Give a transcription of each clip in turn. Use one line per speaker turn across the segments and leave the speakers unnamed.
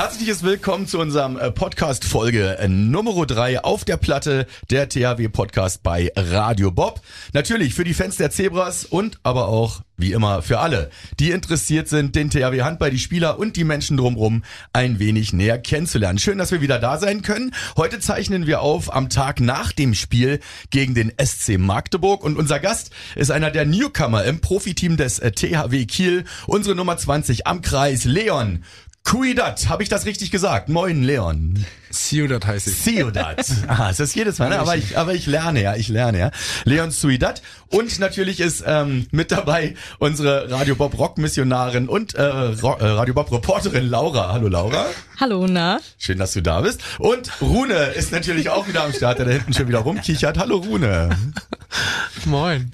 Herzliches Willkommen zu unserem äh, Podcast Folge äh, Nummer 3 auf der Platte, der THW Podcast bei Radio Bob. Natürlich für die Fans der Zebras und aber auch wie immer für alle, die interessiert sind, den THW Handball, die Spieler und die Menschen drumherum ein wenig näher kennenzulernen. Schön, dass wir wieder da sein können. Heute zeichnen wir auf am Tag nach dem Spiel gegen den SC Magdeburg und unser Gast ist einer der Newcomer im Profiteam des äh, THW Kiel, unsere Nummer 20 am Kreis, Leon Cuidat, habe ich das richtig gesagt? Moin, Leon.
Ciudad heißt ich.
Ciudad. Ah, ist das jedes Mal, ne? aber ich, aber ich lerne ja, ich lerne ja. Leon Ciudad. Und natürlich ist ähm, mit dabei unsere Radio Bob Rock Missionarin und äh, äh, Radio Bob Reporterin Laura. Hallo Laura.
Hallo, na?
Schön, dass du da bist. Und Rune ist natürlich auch wieder am Start, der da hinten schon wieder rumkichert. Hallo Rune.
Moin.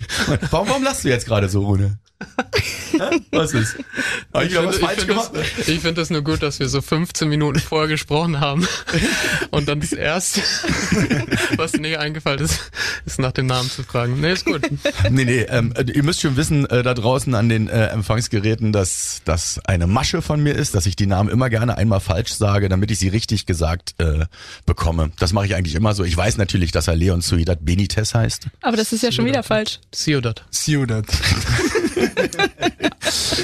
Warum, warum lachst du jetzt gerade so, Rune? Was ist? Hab ich,
Ich
wieder was
finde
falsch
find ich find das nur gut, dass wir so 15 Minuten vorher gesprochen haben. Und dann das erste, was mir eingefallen ist, ist nach dem Namen zu fragen. Nee, ist gut.
Nee, nee, ähm, ihr müsst schon wissen, äh, da draußen an den äh, Empfangsgeräten, dass das eine Masche von mir ist, dass ich die Namen immer gerne einmal falsch sage, damit ich sie richtig gesagt äh, bekomme. Das mache ich eigentlich immer so. Ich weiß natürlich, dass er Leon Ciudad Benitez heißt.
Aber das ist ja schon wieder falsch.
Ciudad.
Ciudad.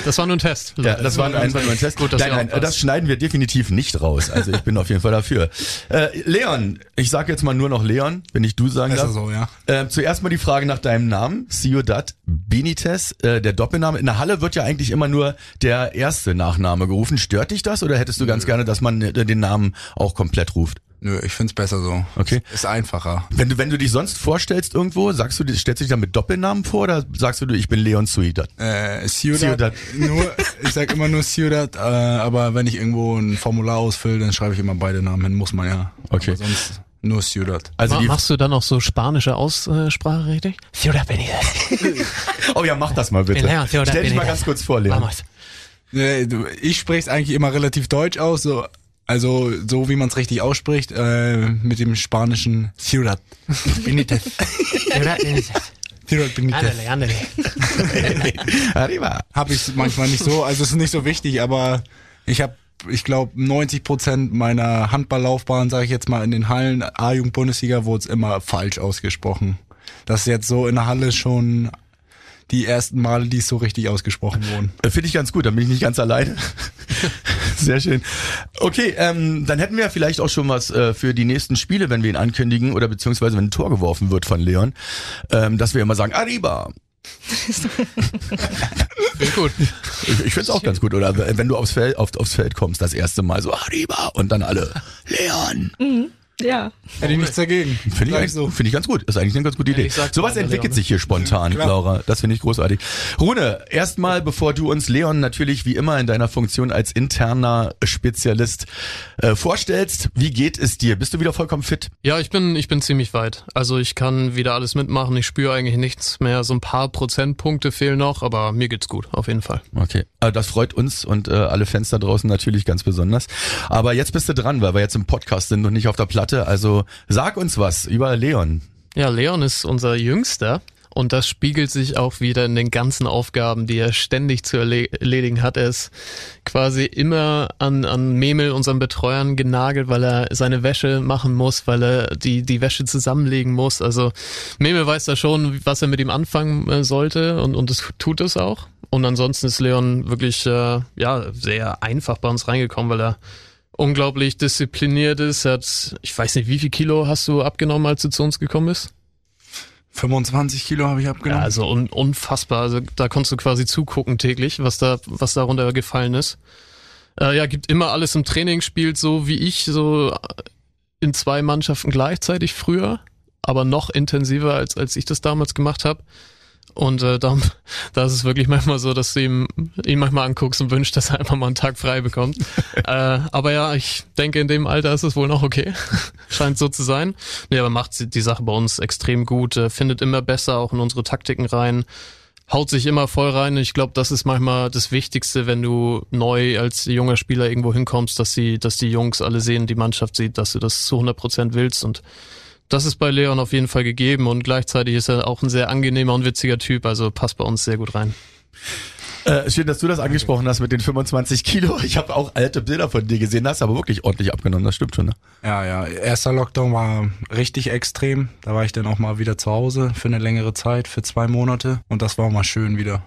Das war nur ein Test.
Ja, das war einfach nur ein Test.
Gut,
nein, nein, das schneiden wir definitiv nicht raus. Also ich bin auf jeden Fall dafür. Äh, Leon, ich sage jetzt mal nur noch Leon, wenn ich du sagen
Besser
darf.
so, ja.
Äh, zuerst mal die Frage nach deinem Namen, Ciudad Benitez, äh, der Doppelname. In der Halle wird ja eigentlich immer nur der erste Nachname gerufen. Stört dich das oder hättest du ganz gerne, dass man äh, den Namen auch komplett ruft?
Nö, ich find's besser so.
Okay.
Ist einfacher.
Wenn du, wenn du dich sonst vorstellst irgendwo, sagst du, stellst du dich dann mit Doppelnamen vor oder sagst du, ich bin Leon Ciudad?
Äh, Ciudad,
Ciudad.
Nur, ich sag immer nur Ciudad, äh, aber wenn ich irgendwo ein Formular ausfülle, dann schreibe ich immer beide Namen hin, muss man ja.
Okay.
Aber sonst nur Ciudad.
Also
Machst du dann auch so spanische Aussprache richtig? Ciudad Benitez.
oh ja, mach das mal bitte.
Leon Ciudad
Stell dich mal ganz kurz vor, Leon.
Ich spreche es eigentlich immer relativ deutsch aus, so, also so wie man es richtig ausspricht, äh, mit dem spanischen Ciudad. Benitez.
Ciudad Benitez.
Ciudad Benitez.
Ándale, ándale.
Arriba.
habe ich manchmal nicht so, also es ist nicht so wichtig, aber ich habe, ich glaube, 90 Prozent meiner Handballlaufbahn, sage ich jetzt mal, in den Hallen A-Jugend-Bundesliga wurde es immer falsch ausgesprochen. Das ist jetzt so in der Halle schon die ersten Male, die es so richtig ausgesprochen wurden.
Äh, Finde ich ganz gut, dann bin ich nicht ganz alleine. Sehr schön. Okay, ähm, dann hätten wir vielleicht auch schon was äh, für die nächsten Spiele, wenn wir ihn ankündigen oder beziehungsweise wenn ein Tor geworfen wird von Leon, ähm, dass wir immer sagen, Arriba.
Gut.
Ich, ich finde es auch ganz gut. Oder wenn du aufs Feld, auf, aufs Feld kommst, das erste Mal so Arriba und dann alle Leon.
Ja.
Hätte ich nichts dagegen.
Finde ich, eigentlich- finde ich ganz gut. Ist eigentlich eine ganz gute Idee.
sag
Sowas entwickelt
Leon.
sich hier spontan,
Klar.
Laura. Das finde ich großartig. Rune, erstmal, bevor du uns Leon natürlich wie immer in deiner Funktion als interner Spezialist äh, vorstellst, wie geht es dir? Bist du wieder vollkommen fit?
Ja, ich bin, ich bin ziemlich weit. Also ich kann wieder alles mitmachen. Ich spüre eigentlich nichts mehr. So ein paar Prozentpunkte fehlen noch, aber mir geht's gut, auf jeden Fall.
Okay. Äh, das freut uns und äh, alle Fans da draußen natürlich ganz besonders. Aber jetzt bist du dran, weil wir jetzt im Podcast sind und nicht auf der Platte. Also sag uns was über Leon.
Ja, Leon ist unser Jüngster. Und das spiegelt sich auch wieder in den ganzen Aufgaben, die er ständig zu erle erledigen hat. Er ist quasi immer an, an Memel, unseren Betreuern, genagelt, weil er seine Wäsche machen muss, weil er die, die Wäsche zusammenlegen muss. Also Memel weiß da schon, was er mit ihm anfangen äh, sollte und, und das tut es auch. Und ansonsten ist Leon wirklich äh, ja sehr einfach bei uns reingekommen, weil er unglaublich diszipliniert ist. Er hat, ich weiß nicht, wie viel Kilo hast du abgenommen, als du zu uns gekommen bist?
25 Kilo habe ich
Ja,
abgenommen.
also un unfassbar. Also da konntest du quasi zugucken täglich, was da, was darunter gefallen ist. Äh, ja, gibt immer alles im Training, spielt so wie ich, so in zwei Mannschaften gleichzeitig früher, aber noch intensiver, als, als ich das damals gemacht habe. Und äh, da, da ist es wirklich manchmal so, dass du ihm, ihn manchmal anguckst und wünschst, dass er einfach mal einen Tag frei bekommt. äh, aber ja, ich denke, in dem Alter ist es wohl noch okay. Scheint so zu sein. Nee, aber macht die Sache bei uns extrem gut, äh, findet immer besser auch in unsere Taktiken rein. haut sich immer voll rein. Ich glaube, das ist manchmal das Wichtigste, wenn du neu als junger Spieler irgendwo hinkommst, dass die, dass die Jungs alle sehen, die Mannschaft sieht, dass du das zu 100 Prozent willst und das ist bei Leon auf jeden Fall gegeben und gleichzeitig ist er auch ein sehr angenehmer und witziger Typ, also passt bei uns sehr gut rein.
Äh, schön, dass du das angesprochen hast mit den 25 Kilo. Ich habe auch alte Bilder von dir gesehen, hast aber wirklich ordentlich abgenommen, das stimmt schon. Ne?
Ja, ja. Erster Lockdown war richtig extrem. Da war ich dann auch mal wieder zu Hause für eine längere Zeit, für zwei Monate. Und das war mal schön wieder.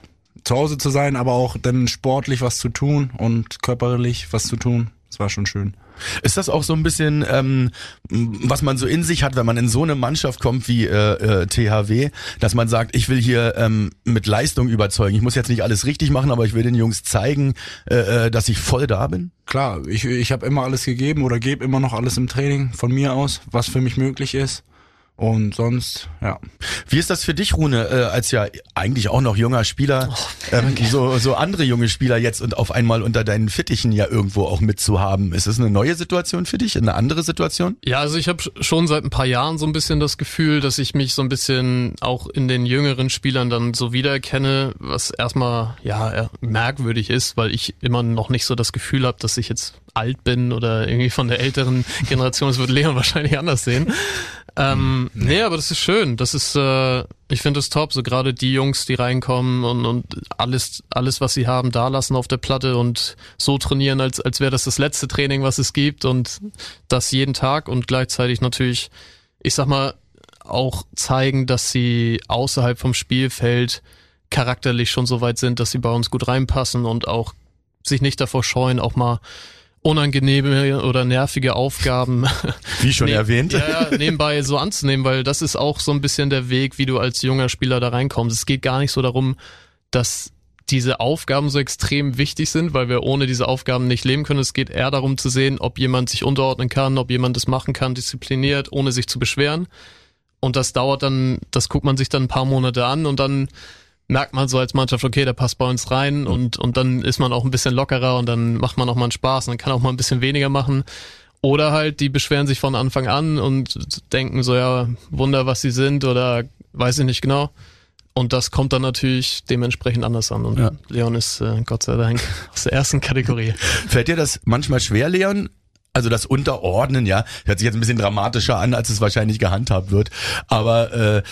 Zu Hause zu sein, aber auch dann sportlich was zu tun und körperlich was zu tun. Das war schon schön.
Ist das auch so ein bisschen, ähm, was man so in sich hat, wenn man in so eine Mannschaft kommt wie äh, äh, THW, dass man sagt, ich will hier ähm, mit Leistung überzeugen. Ich muss jetzt nicht alles richtig machen, aber ich will den Jungs zeigen, äh, äh dass ich voll da bin?
Klar, ich, ich habe immer alles gegeben oder gebe immer noch alles im Training von mir aus, was für mich möglich ist. Und sonst, ja.
Wie ist das für dich, Rune, äh, als ja eigentlich auch noch junger Spieler, oh, ähm, so, so andere junge Spieler jetzt und auf einmal unter deinen Fittichen ja irgendwo auch mitzuhaben? Ist das eine neue Situation für dich, eine andere Situation?
Ja, also ich habe schon seit ein paar Jahren so ein bisschen das Gefühl, dass ich mich so ein bisschen auch in den jüngeren Spielern dann so wiedererkenne, was erstmal ja merkwürdig ist, weil ich immer noch nicht so das Gefühl habe, dass ich jetzt alt bin oder irgendwie von der älteren Generation. Das wird Leon wahrscheinlich anders sehen. Ähm, nee. aber das ist schön. Das ist, äh, ich finde es top. So gerade die Jungs, die reinkommen und, und alles, alles, was sie haben, da lassen auf der Platte und so trainieren, als, als wäre das das letzte Training, was es gibt und das jeden Tag und gleichzeitig natürlich, ich sag mal, auch zeigen, dass sie außerhalb vom Spielfeld charakterlich schon so weit sind, dass sie bei uns gut reinpassen und auch sich nicht davor scheuen, auch mal unangenehme oder nervige Aufgaben.
Wie schon ne erwähnt.
Ja, nebenbei so anzunehmen, weil das ist auch so ein bisschen der Weg, wie du als junger Spieler da reinkommst. Es geht gar nicht so darum, dass diese Aufgaben so extrem wichtig sind, weil wir ohne diese Aufgaben nicht leben können. Es geht eher darum zu sehen, ob jemand sich unterordnen kann, ob jemand das machen kann, diszipliniert, ohne sich zu beschweren. Und das dauert dann, das guckt man sich dann ein paar Monate an und dann merkt man so als Mannschaft, okay, der passt bei uns rein und, und dann ist man auch ein bisschen lockerer und dann macht man auch mal einen Spaß und dann kann auch mal ein bisschen weniger machen. Oder halt, die beschweren sich von Anfang an und denken so, ja, Wunder, was sie sind oder weiß ich nicht genau. Und das kommt dann natürlich dementsprechend anders an. Und ja. Leon ist äh, Gott sei Dank aus der ersten Kategorie.
Fällt dir das manchmal schwer, Leon, also das Unterordnen, ja, hört sich jetzt ein bisschen dramatischer an, als es wahrscheinlich gehandhabt wird. Aber äh,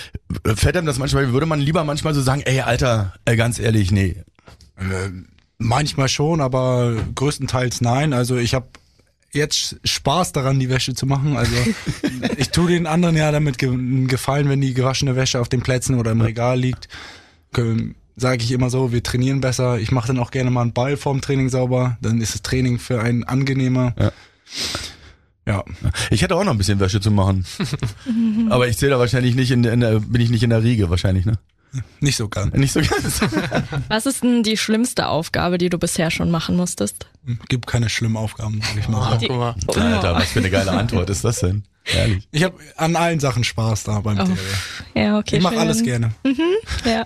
fällt einem das manchmal, würde man lieber manchmal so sagen, ey, Alter, äh, ganz ehrlich, nee.
Äh, manchmal schon, aber größtenteils nein. Also ich habe jetzt Spaß daran, die Wäsche zu machen. Also ich tue den anderen ja damit gefallen, wenn die gewaschene Wäsche auf den Plätzen oder im Regal liegt. Sage ich immer so, wir trainieren besser. Ich mache dann auch gerne mal einen Ball vorm Training sauber. Dann ist das Training für einen angenehmer. Ja.
Ja, ich hätte auch noch ein bisschen Wäsche zu machen. Aber ich zähle da wahrscheinlich nicht in, in der, bin ich nicht in der Riege wahrscheinlich, ne?
Nicht so ganz.
Nicht so ganz.
Was ist denn die schlimmste Aufgabe, die du bisher schon machen musstest?
Gibt keine schlimmen Aufgaben, sag ich mal.
Oh, Alter, was für eine geile Antwort ist das denn?
Ehrlich. Ich habe an allen Sachen Spaß da beim oh. TV.
Ja, okay.
Ich mache alles gerne. Mhm,
ja.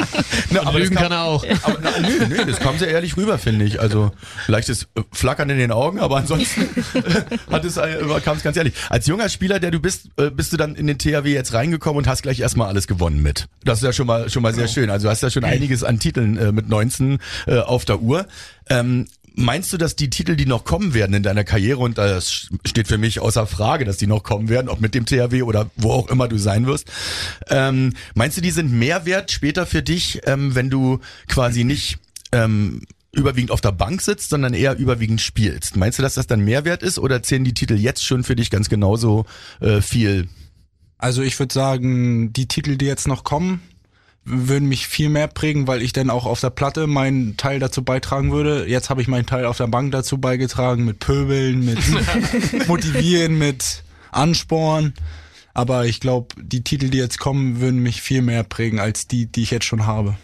na, aber Lügen kann er auch.
Aber, na, nö, nö, das kam sehr ehrlich rüber, finde ich. Also leichtes Flackern in den Augen, aber ansonsten hat es, äh, kam es ganz ehrlich. Als junger Spieler, der du bist, äh, bist du dann in den THW jetzt reingekommen und hast gleich erstmal alles gewonnen mit. Das ist ja schon mal schon mal sehr genau. schön. Also du hast ja schon einiges an Titeln äh, mit 19 äh, auf der Uhr. Ähm, Meinst du, dass die Titel, die noch kommen werden in deiner Karriere, und das steht für mich außer Frage, dass die noch kommen werden, ob mit dem THW oder wo auch immer du sein wirst, ähm, meinst du, die sind mehr wert später für dich, ähm, wenn du quasi nicht ähm, überwiegend auf der Bank sitzt, sondern eher überwiegend spielst? Meinst du, dass das dann mehr wert ist oder zählen die Titel jetzt schon für dich ganz genauso äh, viel?
Also ich würde sagen, die Titel, die jetzt noch kommen, würden mich viel mehr prägen, weil ich dann auch auf der Platte meinen Teil dazu beitragen würde. Jetzt habe ich meinen Teil auf der Bank dazu beigetragen, mit Pöbeln, mit Motivieren, mit Ansporn. Aber ich glaube, die Titel, die jetzt kommen, würden mich viel mehr prägen als die, die ich jetzt schon habe.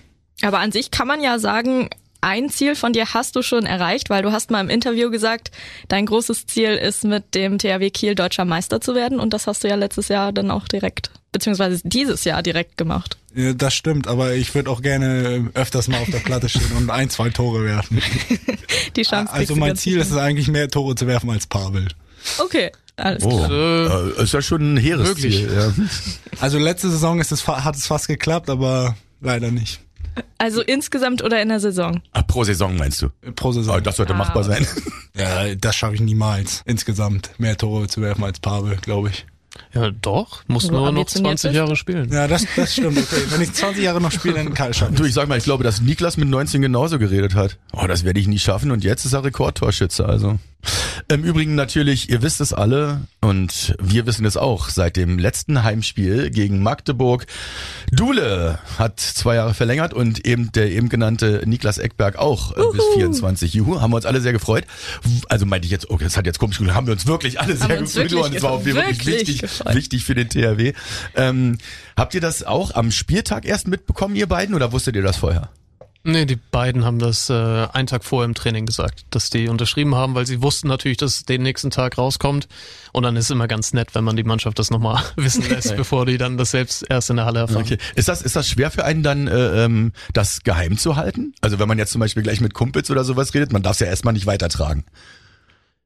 Aber an sich kann man ja sagen, ein Ziel von dir hast du schon erreicht, weil du hast mal im Interview gesagt, dein großes Ziel ist mit dem THW Kiel deutscher Meister zu werden und das hast du ja letztes Jahr dann auch direkt, beziehungsweise dieses Jahr direkt gemacht.
Ja, das stimmt, aber ich würde auch gerne öfters mal auf der Platte stehen und ein, zwei Tore werfen.
Die Chance
Also mein Ziel ist es eigentlich mehr Tore zu werfen als Pavel.
Okay. Alles
oh,
klar.
Äh, ist ja schon ein hehres Ziel. Ja.
Also letzte Saison ist es, hat es fast geklappt, aber leider nicht.
Also insgesamt oder in der Saison?
Ah, pro Saison meinst du?
Pro Saison.
Oh, das sollte
Ah,
machbar sein.
ja, das schaffe ich niemals. Insgesamt mehr Tore zu werfen als Pavel, glaube ich.
Ja, doch. Muss nur noch
ambitioniert
20
bist.
Jahre spielen.
Ja, das, das stimmt. Okay. Wenn ich 20 Jahre noch spiele, dann kann ich schaffen.
Du, ich sag mal, ich glaube, dass Niklas mit 19 genauso geredet hat. Oh, das werde ich nie schaffen und jetzt ist er Rekordtorschütze, also. Im Übrigen natürlich, ihr wisst es alle und wir wissen es auch, seit dem letzten Heimspiel gegen Magdeburg. Dule hat zwei Jahre verlängert und eben der eben genannte Niklas Eckberg auch äh, bis 24. Juhu, haben wir uns alle sehr gefreut. Also meinte ich jetzt, okay, das hat jetzt komisch gesagt, haben wir uns wirklich alle sehr
uns
gefreut und es war auch wirklich
Wirklich
wichtig,
gefreut.
wichtig für den THW. Ähm, habt ihr das auch am Spieltag erst mitbekommen, ihr beiden, oder wusstet ihr das vorher?
Nee, die beiden haben das äh, einen Tag vorher im Training gesagt, dass die unterschrieben haben, weil sie wussten natürlich, dass es den nächsten Tag rauskommt. Und dann ist es immer ganz nett, wenn man die Mannschaft das nochmal wissen lässt, bevor die dann das selbst erst in der Halle erfahren.
Okay. Ist das, ist das schwer für einen dann, äh, ähm, das geheim zu halten? Also wenn man jetzt zum Beispiel gleich mit Kumpels oder sowas redet, man darf es ja erstmal nicht weitertragen.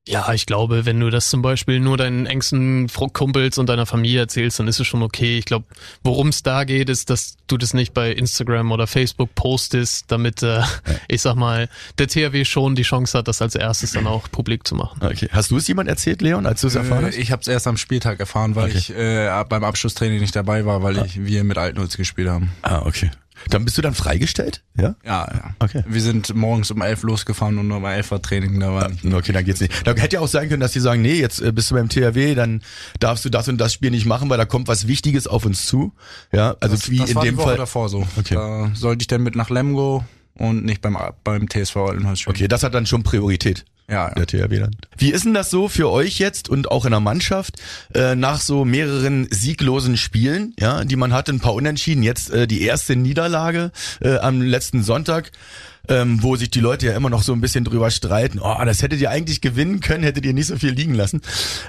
Ja, ich glaube, wenn du das zum Beispiel nur deinen engsten Kumpels und deiner Familie erzählst, dann ist es schon okay. Ich glaube, worum es da geht, ist, dass du das nicht bei Instagram oder Facebook postest, damit, äh, ich sag mal, der THW schon die Chance hat, das als erstes dann auch publik zu machen.
Okay. Hast du es jemand erzählt, Leon, als du es erfahren
Äh,
hast?
ich habe es erst am Spieltag erfahren, weil
Okay.
ich äh, beim Abschlusstraining nicht dabei war, weil ich wir mit Altenholz gespielt haben.
Ah, okay. Dann bist du dann freigestellt? Ja?
Ja, ja.
Okay.
Wir sind morgens um elf losgefahren und um elf war Training, da war nicht.
Okay, dann geht's nicht. Da hätte ja auch sein können, dass die sagen, nee, jetzt äh, bist du beim THW, dann darfst du das und das Spiel nicht machen, weil da kommt was Wichtiges auf uns zu. Ja, also
Das,
wie
das
in
war
dem Fall.
davor so.
Okay.
Da sollte ich dann mit nach Lemgo und nicht beim beim TSV Altenholz spielen.
Okay, das hat dann schon Priorität.
Ja, ja.
der THW dann. Wie ist denn das so für euch jetzt und auch in der Mannschaft äh, nach so mehreren sieglosen Spielen, ja, die man hatte, ein paar Unentschieden, jetzt äh, die erste Niederlage äh, am letzten Sonntag, ähm, wo sich die Leute ja immer noch so ein bisschen drüber streiten, oh, das hättet ihr eigentlich gewinnen können, hättet ihr nicht so viel liegen lassen.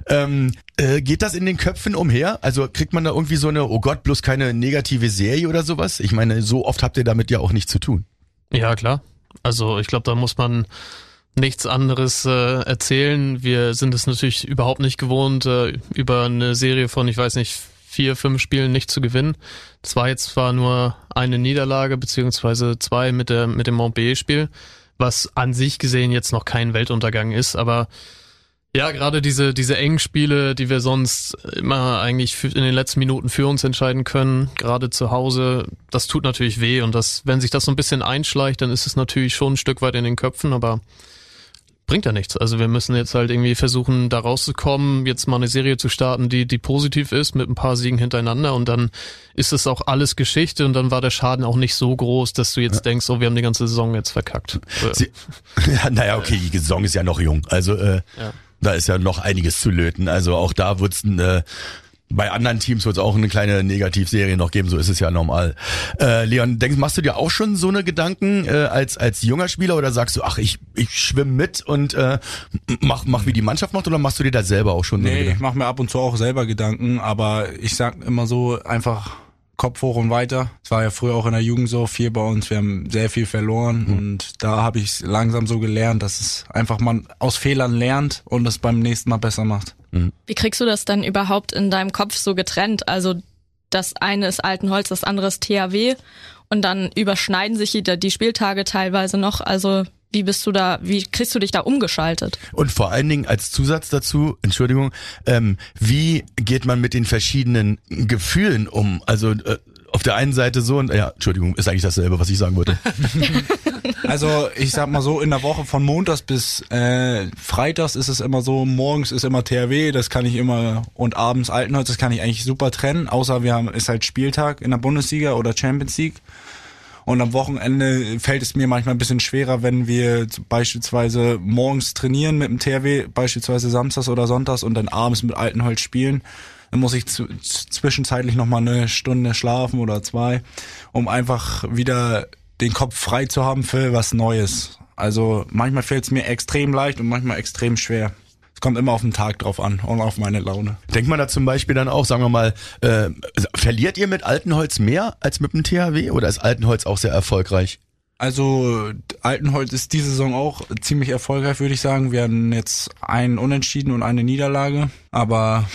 Ähm, äh, geht das in den Köpfen umher? Also kriegt man da irgendwie so eine, oh Gott, bloß keine negative Serie oder sowas? Ich meine, so oft habt ihr damit ja auch nichts zu tun.
Ja, klar. Also ich glaube, da muss man nichts anderes äh, erzählen. Wir sind es natürlich überhaupt nicht gewohnt, äh, über eine Serie von, ich weiß nicht, vier, fünf Spielen nicht zu gewinnen. Das war jetzt zwar nur eine Niederlage, beziehungsweise zwei mit, der, mit dem Montpellier-Spiel, was an sich gesehen jetzt noch kein Weltuntergang ist, aber ja, gerade diese, diese engen Spiele, die wir sonst immer eigentlich in den letzten Minuten für uns entscheiden können, gerade zu Hause, das tut natürlich weh und das, wenn sich das so ein bisschen einschleicht, dann ist es natürlich schon ein Stück weit in den Köpfen, aber bringt ja nichts. Also wir müssen jetzt halt irgendwie versuchen, da rauszukommen, jetzt mal eine Serie zu starten, die, die positiv ist, mit ein paar Siegen hintereinander und dann ist es auch alles Geschichte und dann war der Schaden auch nicht so groß, dass du jetzt denkst, oh, wir haben die ganze Saison jetzt verkackt.
Sie, ja, naja, okay, die Saison ist ja noch jung. Also äh,
Ja.
da ist ja noch einiges zu löten. Also auch da wird's äh, bei anderen Teams wird es auch eine kleine Negativserie noch geben, so ist es ja normal. Äh, Leon, denkst, machst du dir auch schon so eine Gedanken äh, als als junger Spieler oder sagst du, ach, ich ich schwimme mit und äh, mach mach wie die Mannschaft macht oder machst du dir da selber auch schon so
Nee, ich
Gedanken?
mache mir ab und zu auch selber Gedanken, aber ich sag immer so einfach Kopf hoch und weiter. Es war ja früher auch in der Jugend so viel bei uns. Wir haben sehr viel verloren und da habe ich langsam so gelernt, dass es einfach man aus Fehlern lernt und es beim nächsten Mal besser macht.
Wie kriegst du das dann überhaupt in deinem Kopf so getrennt? Also das eine ist Altenholz, das andere ist THW und dann überschneiden sich die, die Spieltage teilweise noch. Also wie bist du da, wie kriegst du dich da umgeschaltet?
Und vor allen Dingen als Zusatz dazu, Entschuldigung, ähm, wie geht man mit den verschiedenen Gefühlen um? Also äh, auf der einen Seite so und ja, Entschuldigung, ist eigentlich dasselbe, was ich sagen wollte.
Also ich sag mal so, in der Woche von Montags bis äh, Freitags ist es immer so, morgens ist immer THW, das kann ich immer und abends Altenholz, das kann ich eigentlich super trennen, außer wir haben ist halt Spieltag in der Bundesliga oder Champions League. Und am Wochenende fällt es mir manchmal ein bisschen schwerer, wenn wir beispielsweise morgens trainieren mit dem THW, beispielsweise samstags oder sonntags und dann abends mit Altenholz spielen. Dann muss ich zwischenzeitlich nochmal eine Stunde schlafen oder zwei, um einfach wieder den Kopf frei zu haben für was Neues. Also manchmal fällt es mir extrem leicht und manchmal extrem schwer. Kommt immer auf den Tag drauf an und auf meine Laune.
Denkt man da zum Beispiel dann auch, sagen wir mal, äh, verliert ihr mit Altenholz mehr als mit dem THW oder ist Altenholz auch sehr erfolgreich?
Also Altenholz ist diese Saison auch ziemlich erfolgreich, würde ich sagen. Wir hatten jetzt einen Unentschieden und eine Niederlage, aber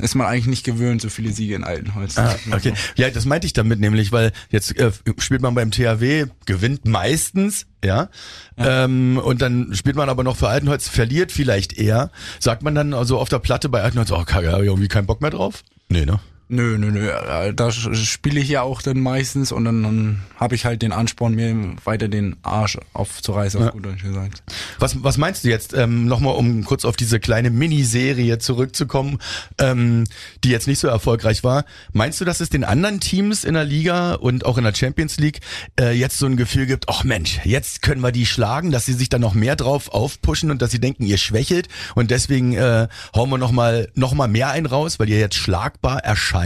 ist man eigentlich nicht gewöhnt, so viele Siege in Altenholz.
Ah, okay. Ja, das meinte ich damit nämlich, weil jetzt äh, spielt man beim THW, gewinnt meistens, ja, Ähm, und dann spielt man aber noch für Altenholz, verliert vielleicht eher. Sagt man dann also auf der Platte bei Altenholz, oh, kacke, hab ich irgendwie keinen Bock mehr drauf? Nee, ne?
Nö, nö, nö. äh, Da spiele ich ja auch dann meistens und dann, dann habe ich halt den Ansporn, mir weiter den Arsch aufzureißen, auf gut Deutsch gesagt.
Was, was meinst du jetzt, ähm, nochmal um kurz auf diese kleine Miniserie zurückzukommen, ähm, die jetzt nicht so erfolgreich war. Meinst du, dass es den anderen Teams in der Liga und auch in der Champions League äh, jetzt so ein Gefühl gibt, ach Mensch, jetzt können wir die schlagen, dass sie sich dann noch mehr drauf aufpushen und dass sie denken, ihr schwächelt und deswegen äh, hauen wir nochmal noch mal mehr einen raus, weil ihr jetzt schlagbar erscheint?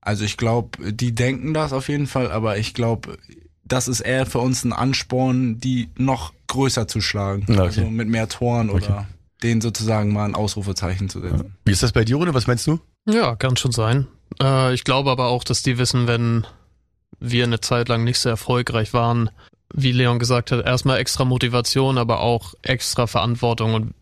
Also ich glaube, die denken das auf jeden Fall, aber ich glaube, das ist eher für uns ein Ansporn, die noch größer zu schlagen.
Okay.
Also mit mehr Toren oder denen sozusagen mal ein Ausrufezeichen zu setzen.
Wie ist das bei dir, Rune? Was meinst du?
Ja, kann schon sein. Äh, ich glaube aber auch, dass die wissen, wenn wir eine Zeit lang nicht so erfolgreich waren, wie Leon gesagt hat, erstmal extra Motivation, aber auch extra Verantwortung und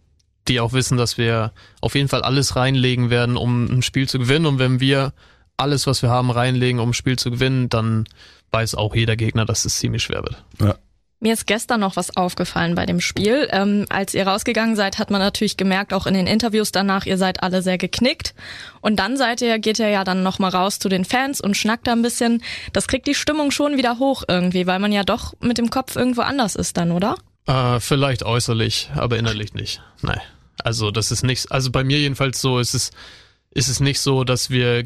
die auch wissen, dass wir auf jeden Fall alles reinlegen werden, um ein Spiel zu gewinnen. Und wenn wir alles, was wir haben, reinlegen, um ein Spiel zu gewinnen, dann weiß auch jeder Gegner, dass es ziemlich schwer wird.
Mir ist gestern noch was aufgefallen bei dem Spiel. Ähm, als ihr rausgegangen seid, hat man natürlich gemerkt, auch in den Interviews danach, ihr seid alle sehr geknickt. Und dann seid ihr, geht ihr ja dann nochmal raus zu den Fans und schnackt da ein bisschen. Das kriegt die Stimmung schon wieder hoch irgendwie, weil man ja doch mit dem Kopf irgendwo anders ist dann, oder?
Äh, vielleicht äußerlich, aber innerlich nicht. Nein. Also das ist nicht, also bei mir jedenfalls so ist es, ist es nicht so, dass wir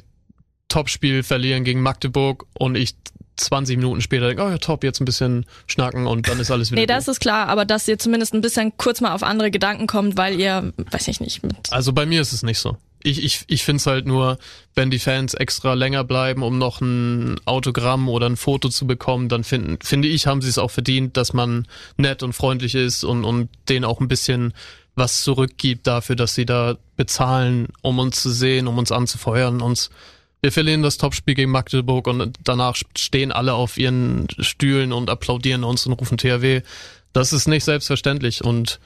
Topspiel verlieren gegen Magdeburg und ich 20 Minuten später denke, oh ja, top, jetzt ein bisschen schnacken und dann ist alles wieder
Nee, das ist klar, aber dass ihr zumindest ein bisschen kurz mal auf andere Gedanken kommt, weil ihr, weiß ich nicht, mit
Also bei mir ist es nicht so. Ich, ich, ich finde es halt nur, wenn die Fans extra länger bleiben, um noch ein Autogramm oder ein Foto zu bekommen, dann finden, finde ich, haben sie es auch verdient, dass man nett und freundlich ist und, und denen auch ein bisschen was zurückgibt dafür, dass sie da bezahlen, um uns zu sehen, um uns anzufeuern. Uns, wir verlieren das Topspiel gegen Magdeburg und danach stehen alle auf ihren Stühlen und applaudieren uns und rufen THW. Das ist nicht selbstverständlich und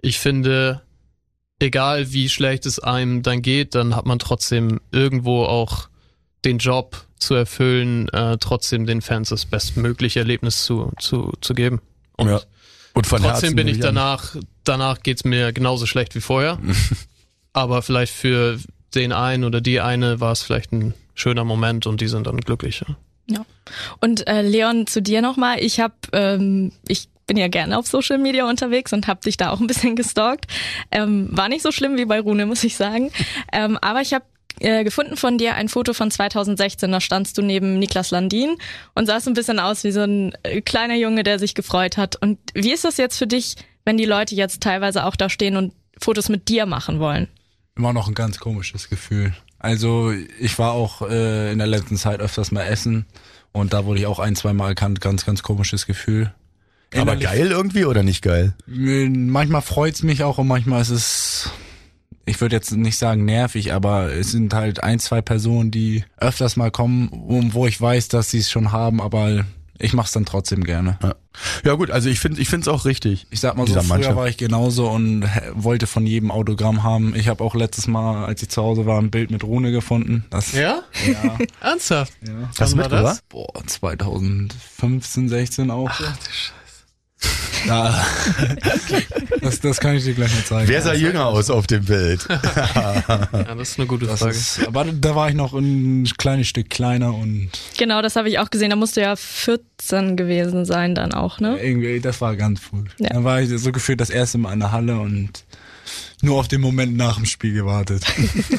ich finde, egal wie schlecht es einem dann geht, dann hat man trotzdem irgendwo auch den Job zu erfüllen, äh, trotzdem den Fans das bestmögliche Erlebnis zu, zu, zu geben. Und
Ja. Und von
trotzdem
Herzen
bin ich danach, danach geht's mir genauso schlecht wie vorher. Aber vielleicht für den einen oder die eine war es vielleicht ein schöner Moment und die sind dann glücklich. Ja.
Ja. Und äh, Leon, zu dir nochmal. Ich habe, ähm, ich bin ja gerne auf Social Media unterwegs und habe dich da auch ein bisschen gestalkt. Ähm, war nicht so schlimm wie bei Rune, muss ich sagen. Ähm, aber ich habe äh, gefunden von dir ein Foto von 2016. Da standst du neben Niklas Landin und sahst ein bisschen aus wie so ein äh, kleiner Junge, der sich gefreut hat. Und wie ist das jetzt für dich, wenn die Leute jetzt teilweise auch da stehen und Fotos mit dir machen wollen?
Immer noch ein ganz komisches Gefühl. Also ich war auch äh, in der letzten Zeit öfters mal essen und da wurde ich auch ein, zwei Mal erkannt. Ganz, ganz komisches Gefühl.
Aber
Innerlich-
geil irgendwie oder nicht geil?
Manchmal freut's mich auch und manchmal ist es, ich würde jetzt nicht sagen nervig, aber es sind halt ein, zwei Personen, die öfters mal kommen, wo ich weiß, dass sie es schon haben, aber ich mach's dann trotzdem gerne.
Ja, ja gut, also ich finde ich finde es auch richtig.
Ich sag mal so, früher
Mannschaft.
war ich genauso und wollte von jedem Autogramm haben. Ich habe auch letztes Mal, als ich zu Hause war, ein Bild mit Rune gefunden. Das,
Ja?
ja,
Ernsthaft?
ja.
Hast du
Wann war
mitgebracht?
Boah, 2015, 16 auch. Ach, ja. das, das kann ich dir gleich mal zeigen.
Wer sah jünger aus auf dem Bild?
Ja, das ist eine gute
Das
Frage.
ist, aber da war ich noch ein kleines Stück kleiner und
Genau, das habe ich auch gesehen. Da musst du ja 14 gewesen sein dann auch, ne?
irgendwie, das war ganz früh.
Ja.
Dann war ich so gefühlt das erste Mal in der Halle und nur auf den Moment nach dem Spiel gewartet.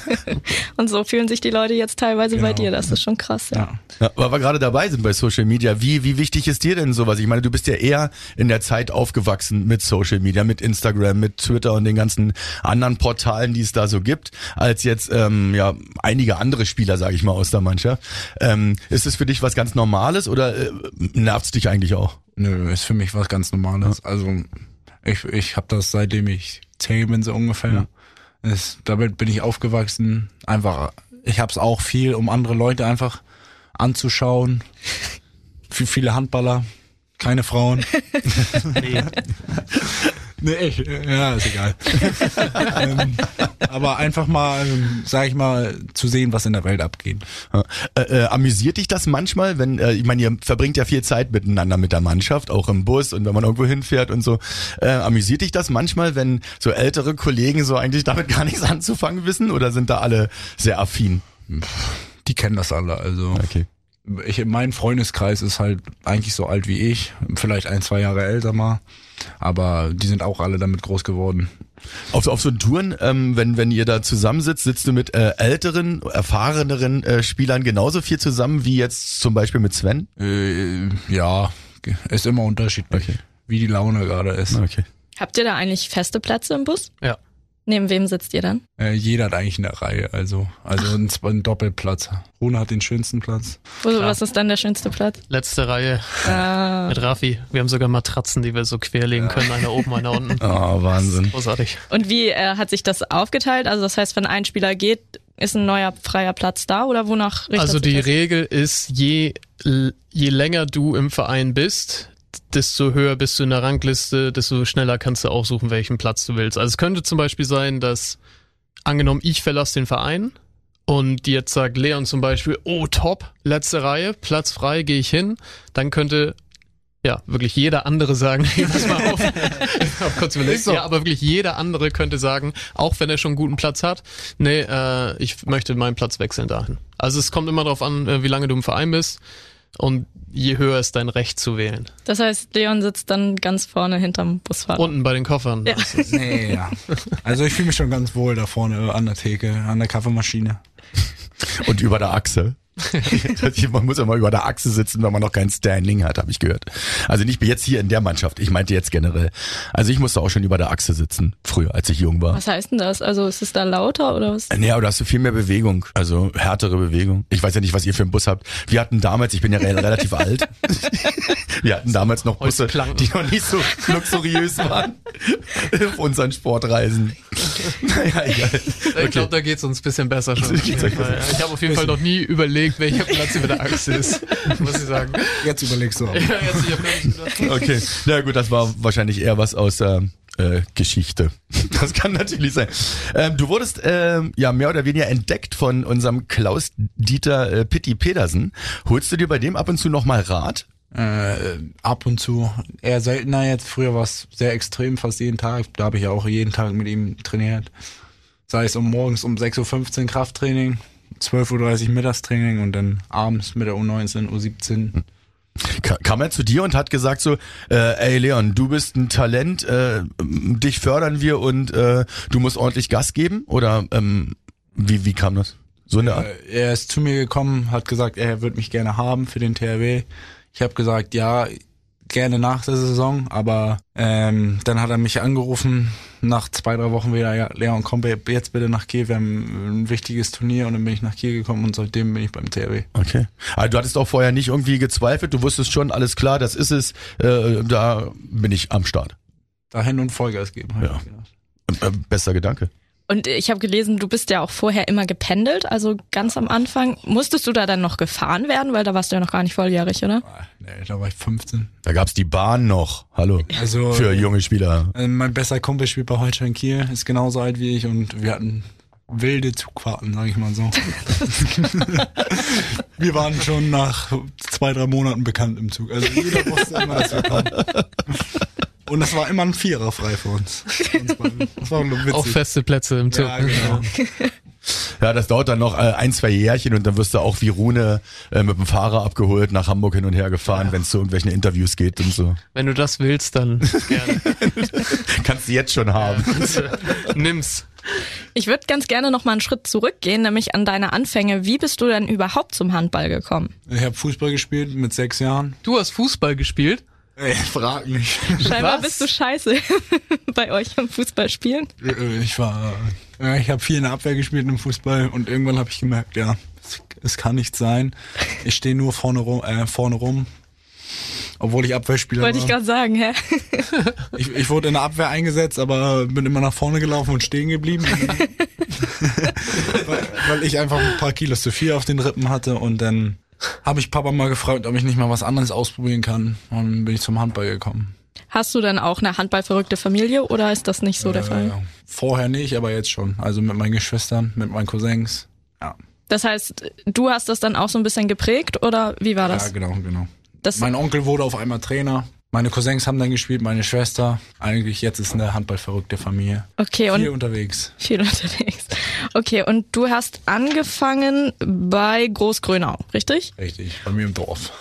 Und so fühlen sich die Leute jetzt teilweise bei
Genau.
dir. Das ist schon krass, ja.
Ja.
Ja, weil wir gerade dabei sind bei Social Media, wie, wie wichtig ist dir denn sowas? Ich meine, du bist ja eher in der Zeit aufgewachsen mit Social Media, mit Instagram, mit Twitter und den ganzen anderen Portalen, die es da so gibt, als jetzt ähm, ja einige andere Spieler, sage ich mal, aus der Mannschaft. Ähm, ist es für dich was ganz Normales oder äh, nervt's dich eigentlich auch?
Nö, ist für mich was ganz Normales. Also ich, ich habe das seitdem ich zehn bin so ungefähr. Es, damit bin ich aufgewachsen. Einfach, ich habe es auch viel, um andere Leute einfach anzuschauen. Für viele Handballer, keine Frauen. Nee, ich, ja, ist egal. ähm, aber einfach mal, sag ich mal, zu sehen, was in der Welt abgeht.
Äh, äh, amüsiert dich das manchmal, wenn, äh, ich meine, ihr verbringt ja viel Zeit miteinander mit der Mannschaft, auch im Bus und wenn man irgendwo hinfährt und so. Äh, amüsiert dich das manchmal, wenn so ältere Kollegen so eigentlich damit gar nichts anzufangen wissen oder sind da alle sehr affin?
Die kennen das alle, also.
Okay.
Ich, mein Freundeskreis ist halt eigentlich so alt wie ich, vielleicht ein, zwei Jahre älter mal, aber die sind auch alle damit groß geworden.
Auf, auf so Touren, ähm, wenn, wenn ihr da zusammensitzt, sitzt du mit äh, älteren, erfahreneren äh, Spielern genauso viel zusammen wie jetzt zum Beispiel mit Sven?
Äh, ja, ist immer unterschiedlich,
Okay.
wie die Laune gerade ist.
Okay.
Habt ihr da eigentlich feste Plätze im Bus?
Ja.
Neben wem sitzt ihr dann?
Äh, jeder hat eigentlich eine Reihe, also also ein, ein Doppelplatz. Rune hat den schönsten Platz.
Wo, was ist dann der schönste Platz?
Letzte Reihe
Äh,
mit Raffi. Wir haben sogar Matratzen, die wir so querlegen können. Einer oben, einer unten.
Oh, Wahnsinn.
Großartig.
und wie äh, hat sich das aufgeteilt? Also das heißt, wenn ein Spieler geht, ist ein neuer freier Platz da oder wonach richtet
Also
sich
die
das?
Regel ist, je, je länger du im Verein bist, desto höher bist du in der Rangliste, desto schneller kannst du aussuchen, welchen Platz du willst. Also es könnte zum Beispiel sein, dass angenommen, ich verlasse den Verein und jetzt sagt Leon zum Beispiel, oh top, letzte Reihe, Platz frei, gehe ich hin, dann könnte ja, wirklich jeder andere sagen, pass mal auf. Hab kurz überlegt. Ja, aber wirklich jeder andere könnte sagen, auch wenn er schon einen guten Platz hat, nee, äh, ich möchte meinen Platz wechseln dahin. Also es kommt immer darauf an, äh, wie lange du im Verein bist und je höher ist dein Recht zu wählen.
Das heißt, Leon sitzt dann ganz vorne hinterm Busfahrer.
Unten bei den Koffern.
Ja.
Nee, ja. Also ich fühle mich schon ganz wohl da vorne an der Theke, an der Kaffeemaschine.
Und über der Achse. Man muss ja mal über der Achse sitzen, wenn man noch kein Standing hat, habe ich gehört. Also nicht jetzt hier in der Mannschaft, ich meinte jetzt generell. Also ich musste auch schon über der Achse sitzen, früher, als ich jung war.
Was heißt denn das? Also ist es da lauter oder was?
Nee, aber da hast du viel mehr Bewegung, also härtere Bewegung. Ich weiß ja nicht, was ihr für einen Bus habt. Wir hatten damals, ich bin ja re- relativ alt, wir hatten damals noch Busse, die noch nicht so luxuriös waren auf unseren Sportreisen. Naja, egal.
Ich glaube, da geht's uns ein bisschen besser schon. Ich habe auf jeden Fall noch nie überlegt, welcher Platz über der Achse ist, muss ich sagen.
Jetzt überlegst du auch.
Ja, jetzt, ich gedacht.
Okay, na gut, das war wahrscheinlich eher was aus der äh, Geschichte. Das kann natürlich sein. Ähm, du wurdest ähm, ja mehr oder weniger entdeckt von unserem Klaus-Dieter äh, Pitti Pedersen. Holst du dir bei dem ab und zu nochmal Rat?
Äh, ab und zu. Eher seltener jetzt. Früher war es sehr extrem, fast jeden Tag. Da habe ich ja auch jeden Tag mit ihm trainiert. Sei es um morgens um 6.15 Uhr Krafttraining, 12.30 Uhr Mittagstraining und dann abends mit der U19, U17.
Ka- Kam er zu dir und hat gesagt so, äh, ey Leon, du bist ein Talent, äh, dich fördern wir und äh, du musst ordentlich Gas geben? Oder ähm, wie, wie kam das? So eine Art?
Äh, Er ist zu mir gekommen, hat gesagt, er würde mich gerne haben für den THW. Ich habe gesagt, ja, gerne nach der Saison, aber ähm, dann hat er mich angerufen nach zwei, drei Wochen wieder, ja, Leon, komm jetzt bitte nach Kiel, wir haben ein wichtiges Turnier und dann bin ich nach Kiel gekommen und seitdem bin ich beim THW.
Okay. Aber du hattest auch vorher nicht irgendwie gezweifelt, du wusstest schon, alles klar, das ist es, äh, da bin ich am Start.
Dahin und Vollgas geben. hab
Ja.
ich gedacht.
Äh, bester Gedanke.
Und ich habe gelesen, du bist ja auch vorher immer gependelt, also ganz am Anfang. Musstest du da dann noch gefahren werden, weil da warst du ja noch gar nicht volljährig, oder?
Ah, Nee, da war ich 15.
Da gab's die Bahn noch. Hallo.
Also
Für junge Spieler.
äh, mein bester Kumpel spielt bei Holstein Kiel, ist genauso alt wie ich und wir hatten wilde Zugfahrten, sag ich mal so. wir waren schon nach zwei, drei Monaten bekannt im Zug. Also jeder wusste immer, dass wir kommen. Und es war immer ein Vierer frei für uns. Das war witzig.
Auch feste Plätze im Zug.
Ja, genau.
Ja, das dauert dann noch äh, ein, zwei Jährchen und dann wirst du auch wie Rune äh, mit dem Fahrer abgeholt, nach Hamburg hin und her gefahren, wenn es zu irgendwelchen Interviews geht und so.
Wenn du das willst, dann gerne.
Kannst du jetzt schon haben.
Nimm's.
Ich würde ganz gerne noch mal einen Schritt zurückgehen, nämlich an deine Anfänge. Wie bist du denn überhaupt zum Handball gekommen?
Ich habe Fußball gespielt mit sechs Jahren.
Du hast Fußball gespielt?
Ey, frag nicht.
Scheinbar
Was?
bist du scheiße bei euch im Fußballspielen.
Ich war, ja, ich habe viel in der Abwehr gespielt im Fußball und irgendwann habe ich gemerkt, ja, es, es kann nicht sein. Ich stehe nur vorne rum, äh, vorne rum, obwohl ich Abwehrspieler
Wollte ich
war.
gerade sagen, hä?
Ich, ich wurde in der Abwehr eingesetzt, aber bin immer nach vorne gelaufen und stehen geblieben, weil, weil ich einfach ein paar Kilos zu viel auf den Rippen hatte und dann habe ich Papa mal gefragt, ob ich nicht mal was anderes ausprobieren kann und dann bin ich zum Handball gekommen.
Hast du dann auch eine handballverrückte Familie oder ist das nicht so der Fall?
Äh, vorher nicht, aber jetzt schon. Also mit meinen Geschwistern, mit meinen Cousins. Ja,
Das heißt, du hast das dann auch so ein bisschen geprägt oder wie war
ja
das?
genau, genau.
das
Mein Onkel wurde auf einmal Trainer. Meine Cousins haben dann gespielt, meine Schwester. Eigentlich jetzt ist eine handballverrückte Familie.
okay, und
Hier unterwegs.
viel unterwegs. Okay, und du hast angefangen bei Großgrönau, richtig?
Richtig, bei mir im Dorf.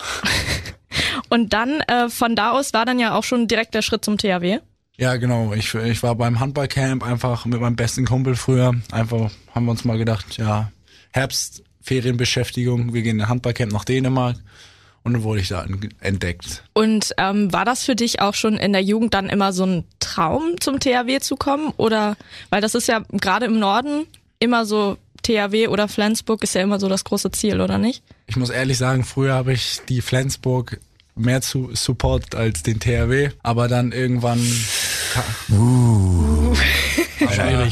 Und dann äh, von da aus war dann ja auch schon direkt der Schritt zum THW.
Ja, genau. Ich, ich war beim Handballcamp einfach mit meinem besten Kumpel früher. Einfach haben wir uns mal gedacht, ja, Herbstferienbeschäftigung, wir gehen in ein Handballcamp nach Dänemark. Und dann wurde ich da en- entdeckt.
Und ähm, war das für dich auch schon in der Jugend dann immer so ein Traum, zum THW zu kommen? Oder weil das ist ja gerade im Norden immer so THW oder Flensburg ist ja immer so das große Ziel, oder nicht?
Ich muss ehrlich sagen, früher habe ich die Flensburg mehr zu supportet als den THW, aber dann irgendwann
Nein,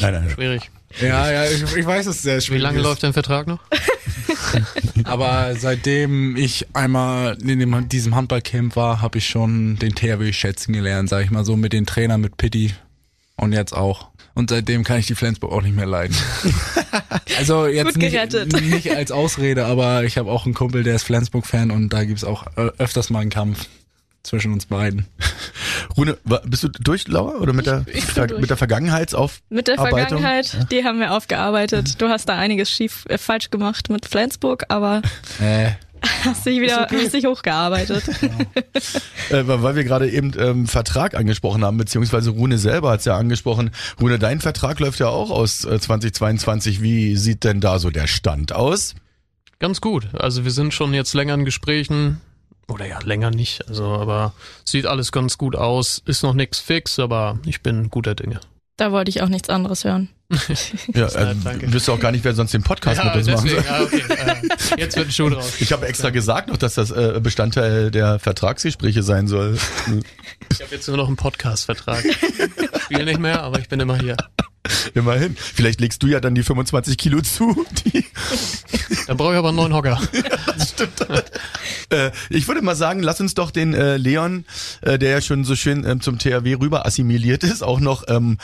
nein, nein.
Schwierig.
Ja, ja, ich, ich weiß es ist sehr
Wie
schwierig.
lange
ist.
läuft dein Vertrag noch?
Aber seitdem ich einmal in dem, diesem Handballcamp war, habe ich schon den THW schätzen gelernt, sag ich mal so, mit den Trainern, mit Pitti und jetzt auch. Und seitdem kann ich die Flensburg auch nicht mehr leiden. also jetzt nicht, nicht als Ausrede, aber ich habe auch einen Kumpel, der ist Flensburg-Fan und da gibt's auch ö- öfters mal einen Kampf zwischen uns beiden.
Rune, bist du durch, Laura? Oder mit der,
ich bin
Ver
durch.
mit der Vergangenheitsaufarbeitung?
Mit der Vergangenheit, die haben wir aufgearbeitet. Du hast da einiges schief, äh, falsch gemacht mit Flensburg, aber
Äh,
hast dich wieder hast dich hochgearbeitet.
Äh, weil wir gerade eben ähm, Vertrag angesprochen haben, beziehungsweise Rune selber hat's ja angesprochen. Rune, dein Vertrag läuft ja auch aus äh, 2022. Wie sieht denn da so der Stand aus?
Ganz gut. Also wir sind schon jetzt länger in Gesprächen. Oder ja, länger nicht. Also, aber sieht alles ganz gut aus. Ist noch nichts fix, aber ich bin guter Dinge.
Da wollte ich auch nichts anderes hören.
Ja,
nett,
äh, wüsste auch gar nicht, wer sonst den Podcast mit uns machen soll.
ja, okay. Äh, jetzt wird ein Schuh draus.
Ich habe extra gesagt noch, dass das äh, Bestandteil der Vertragsgespräche sein soll.
Ich habe jetzt nur noch einen Podcast-Vertrag. Spiel nicht mehr, aber ich bin immer hier.
Immerhin. Vielleicht legst du ja dann die 25 Kilo zu. Die,
Dann brauche ich aber einen neuen Hocker.
äh, ich würde mal sagen, lass uns doch den äh, Leon, äh, der ja schon so schön ähm, zum THW rüber assimiliert ist, auch noch ähm,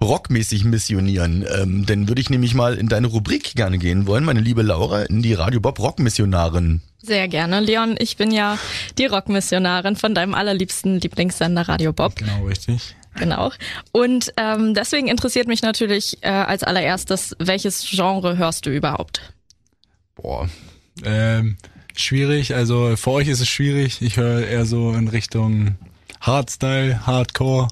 rockmäßig missionieren. Ähm, dann würde ich nämlich mal in deine Rubrik gerne gehen wollen, meine liebe Laura, in die Radio Bob Rockmissionarin.
Sehr gerne. Leon, ich bin ja die Rockmissionarin von deinem allerliebsten Lieblingssender Radio Bob.
genau richtig.
Genau. Und ähm, deswegen interessiert mich natürlich äh, als allererstes, welches Genre hörst du überhaupt?
Boah. Ähm, schwierig, also für euch ist es schwierig. Ich höre eher so in Richtung Hardstyle, Hardcore.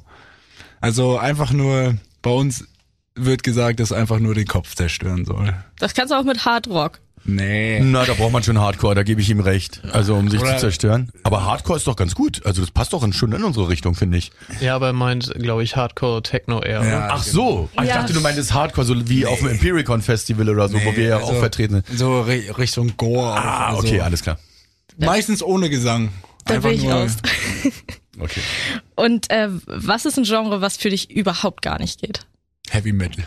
Also einfach nur, bei uns wird gesagt, dass einfach nur den Kopf zerstören soll.
Das kannst du auch mit Hard Rock.
Nee.
Na, da braucht man schon Hardcore, da gebe ich ihm recht. Also um sich
Oder-
zu zerstören. Aber Hardcore ist doch ganz gut. Also das passt doch schon in unsere Richtung, finde ich.
Ja, aber er meint, glaube ich, Hardcore Techno eher.
Ja.
Ach so. Ah, Ich
Ja.
dachte, du meintest Hardcore, so wie auf dem Empiricon Festival oder so, wo
Nee,
wir ja
also
auch vertreten sind.
So Ri- Richtung Gore.
Ah,
also
okay, alles klar.
Meistens ohne Gesang.
Da
Einfach
bin ich
nur
raus.
Okay.
Und äh, was ist ein Genre, was für dich überhaupt gar nicht geht?
Heavy Metal.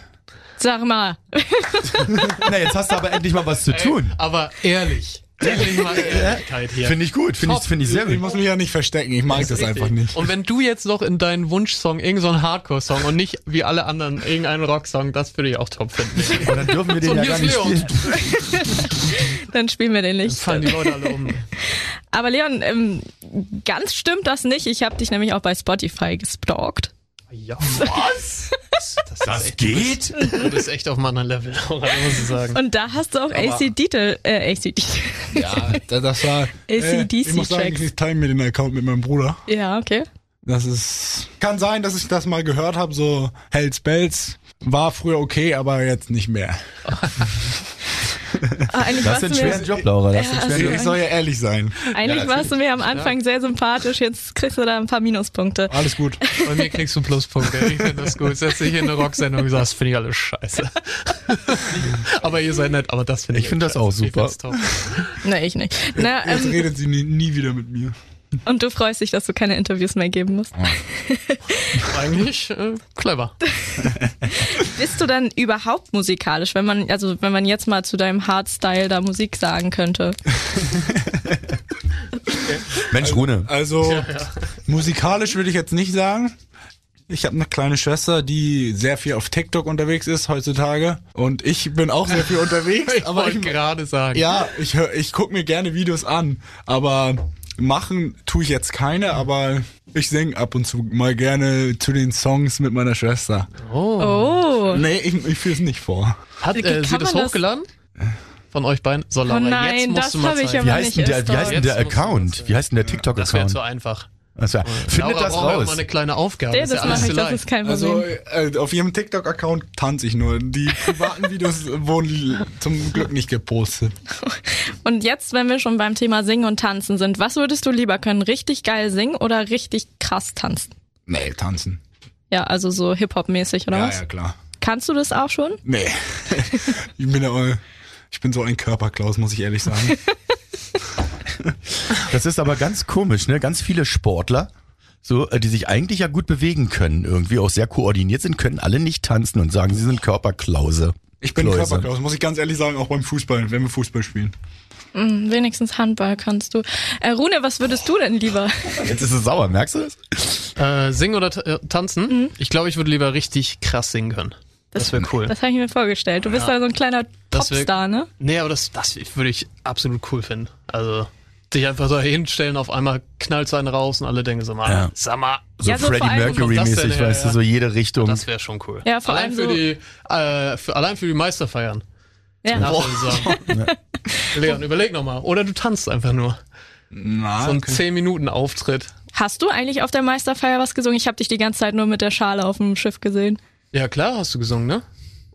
Sag mal.
Na, jetzt hast du aber endlich mal was zu tun.
Aber ehrlich. Ehrlich mal Ehrlichkeit hier.
Finde ich gut, finde ich, finde ich sehr
Ich
gut.
muss mich ja nicht verstecken, ich mag das, einfach nicht.
Und wenn du jetzt noch in deinen Wunschsong irgendeinen so Hardcore-Song und nicht wie alle anderen irgendeinen Rocksong, das würde ich auch top finden.
Aber dann dürfen wir den
So,
ja gar nicht spielen.
Dann spielen wir den
Dann
nicht.
fallen die Leute alle um.
Aber Leon, ähm, ganz stimmt das nicht. Ich habe dich nämlich auch bei Spotify gestalkt.
Ja. Was? Das,
Das geht?
Du bist echt auf einem anderen Level, muss ich sagen.
Und da hast du auch AC äh, AC.
Ja, da- das war. äh, ich muss sagen, ich teile mir den Account mit meinem Bruder.
Ja, okay.
Das ist. Kann sein, dass ich das mal gehört habe, so Hells Bells. War früher okay, aber jetzt nicht mehr.
Ah, eigentlich
Das ist ein schwerer
mir,
Job, Laura. Das ist ein
Ja, also-.
Ich soll ja ehrlich sein.
eigentlich warst du mir am Anfang sehr sympathisch. Jetzt kriegst du da ein paar Minuspunkte.
Alles gut.
Bei mir kriegst du Pluspunkte. Ich finde das gut. Setz dich in eine Rocksendung und sagst, finde ich alles scheiße. aber ihr seid nett, aber das finde ich
Ich finde das auch.
Ich
super.
Nee, ich nicht. Na,
Jetzt
ähm,
redet sie nie, nie wieder mit mir.
Und du freust dich, dass du keine Interviews mehr geben musst.
Eigentlich äh, clever.
Bist du dann überhaupt musikalisch, wenn man, also wenn man jetzt mal zu deinem Hardstyle da Musik sagen könnte?
Mensch, Rune.
Also, Musikalisch würde ich jetzt nicht sagen. Ich habe eine kleine Schwester, die sehr viel auf TikTok unterwegs ist heutzutage. Und ich bin auch sehr viel unterwegs.
Ich
aber
wollte
ich,
gerade sagen.
ja, ich, hör- ich gucke mir gerne Videos an. Aber machen tue ich jetzt keine, aber ich singe ab und zu mal gerne zu den Songs mit meiner Schwester.
Oh.
Oh.
Nee, ich, ich fühle es nicht vor.
Hat äh, sie
man
das
das-
hochgeladen? Von euch beiden? Soll
Oh
aber
nein,
jetzt musst
das
du mal
habe ich
zeigen.
Wie heißt
nicht
denn der, wie heißt denn der Account?
das-
Wie heißt denn der
Das wäre
TikTok-Account?
zu einfach.
Also, findet
Laura
das
ja
raus.
immer eine kleine Aufgabe.
Ja,
ist
das
ja
mache ich, das ist kein
Also
Problem.
äh, auf ihrem TikTok-Account tanze ich nur. Die privaten Videos wurden zum Glück nicht gepostet.
Und jetzt, wenn wir schon beim Thema Singen und Tanzen sind, was würdest du lieber können? Richtig geil singen oder richtig krass tanzen?
Nee, tanzen.
Ja, also so Hip-Hop-mäßig, oder
ja,
was?
ja, klar.
Kannst du das auch schon?
Nee. ich bin ja, ich bin so ein Körperklaus, muss ich ehrlich sagen.
Das ist aber ganz komisch, ne? Ganz viele Sportler, so, äh, die sich eigentlich ja gut bewegen können, irgendwie auch sehr koordiniert sind, können alle nicht tanzen und sagen, sie sind Körperklause.
Ich bin
Klause.
Körperklaus, muss ich ganz ehrlich sagen, auch beim Fußball, wenn wir Fußball spielen.
Hm, wenigstens Handball kannst du. Äh, Rune, was würdest du denn lieber?
Jetzt ist es sauer, merkst du das?
Äh, singen oder äh, tanzen? Ich glaube, ich würde lieber richtig krass singen können. Das, wäre cool.
Das habe ich mir vorgestellt. Du bist
Ja.
da so ein kleiner
Das wär-
Popstar, ne?
Nee, aber das, das würde ich absolut cool finden. Also, dich einfach so hinstellen, auf einmal knallt einen raus und alle denken so mal,
Ja.
sag mal,
So
Ja, so
Freddie Mercury-mäßig, weißt du, so jede Richtung.
das wäre schon cool.
Ja, vor
allein
allem
für
so-
die, äh, für, allein für die Meisterfeiern.
Ja.
Saison. Leon, überleg nochmal. Oder du tanzt einfach nur.
Na,
So ein
okay.
10 Minuten Auftritt.
Hast du eigentlich auf der Meisterfeier was gesungen? Ich habe dich die ganze Zeit nur mit der Schale auf dem Schiff gesehen.
Ja, klar, hast du gesungen, ne?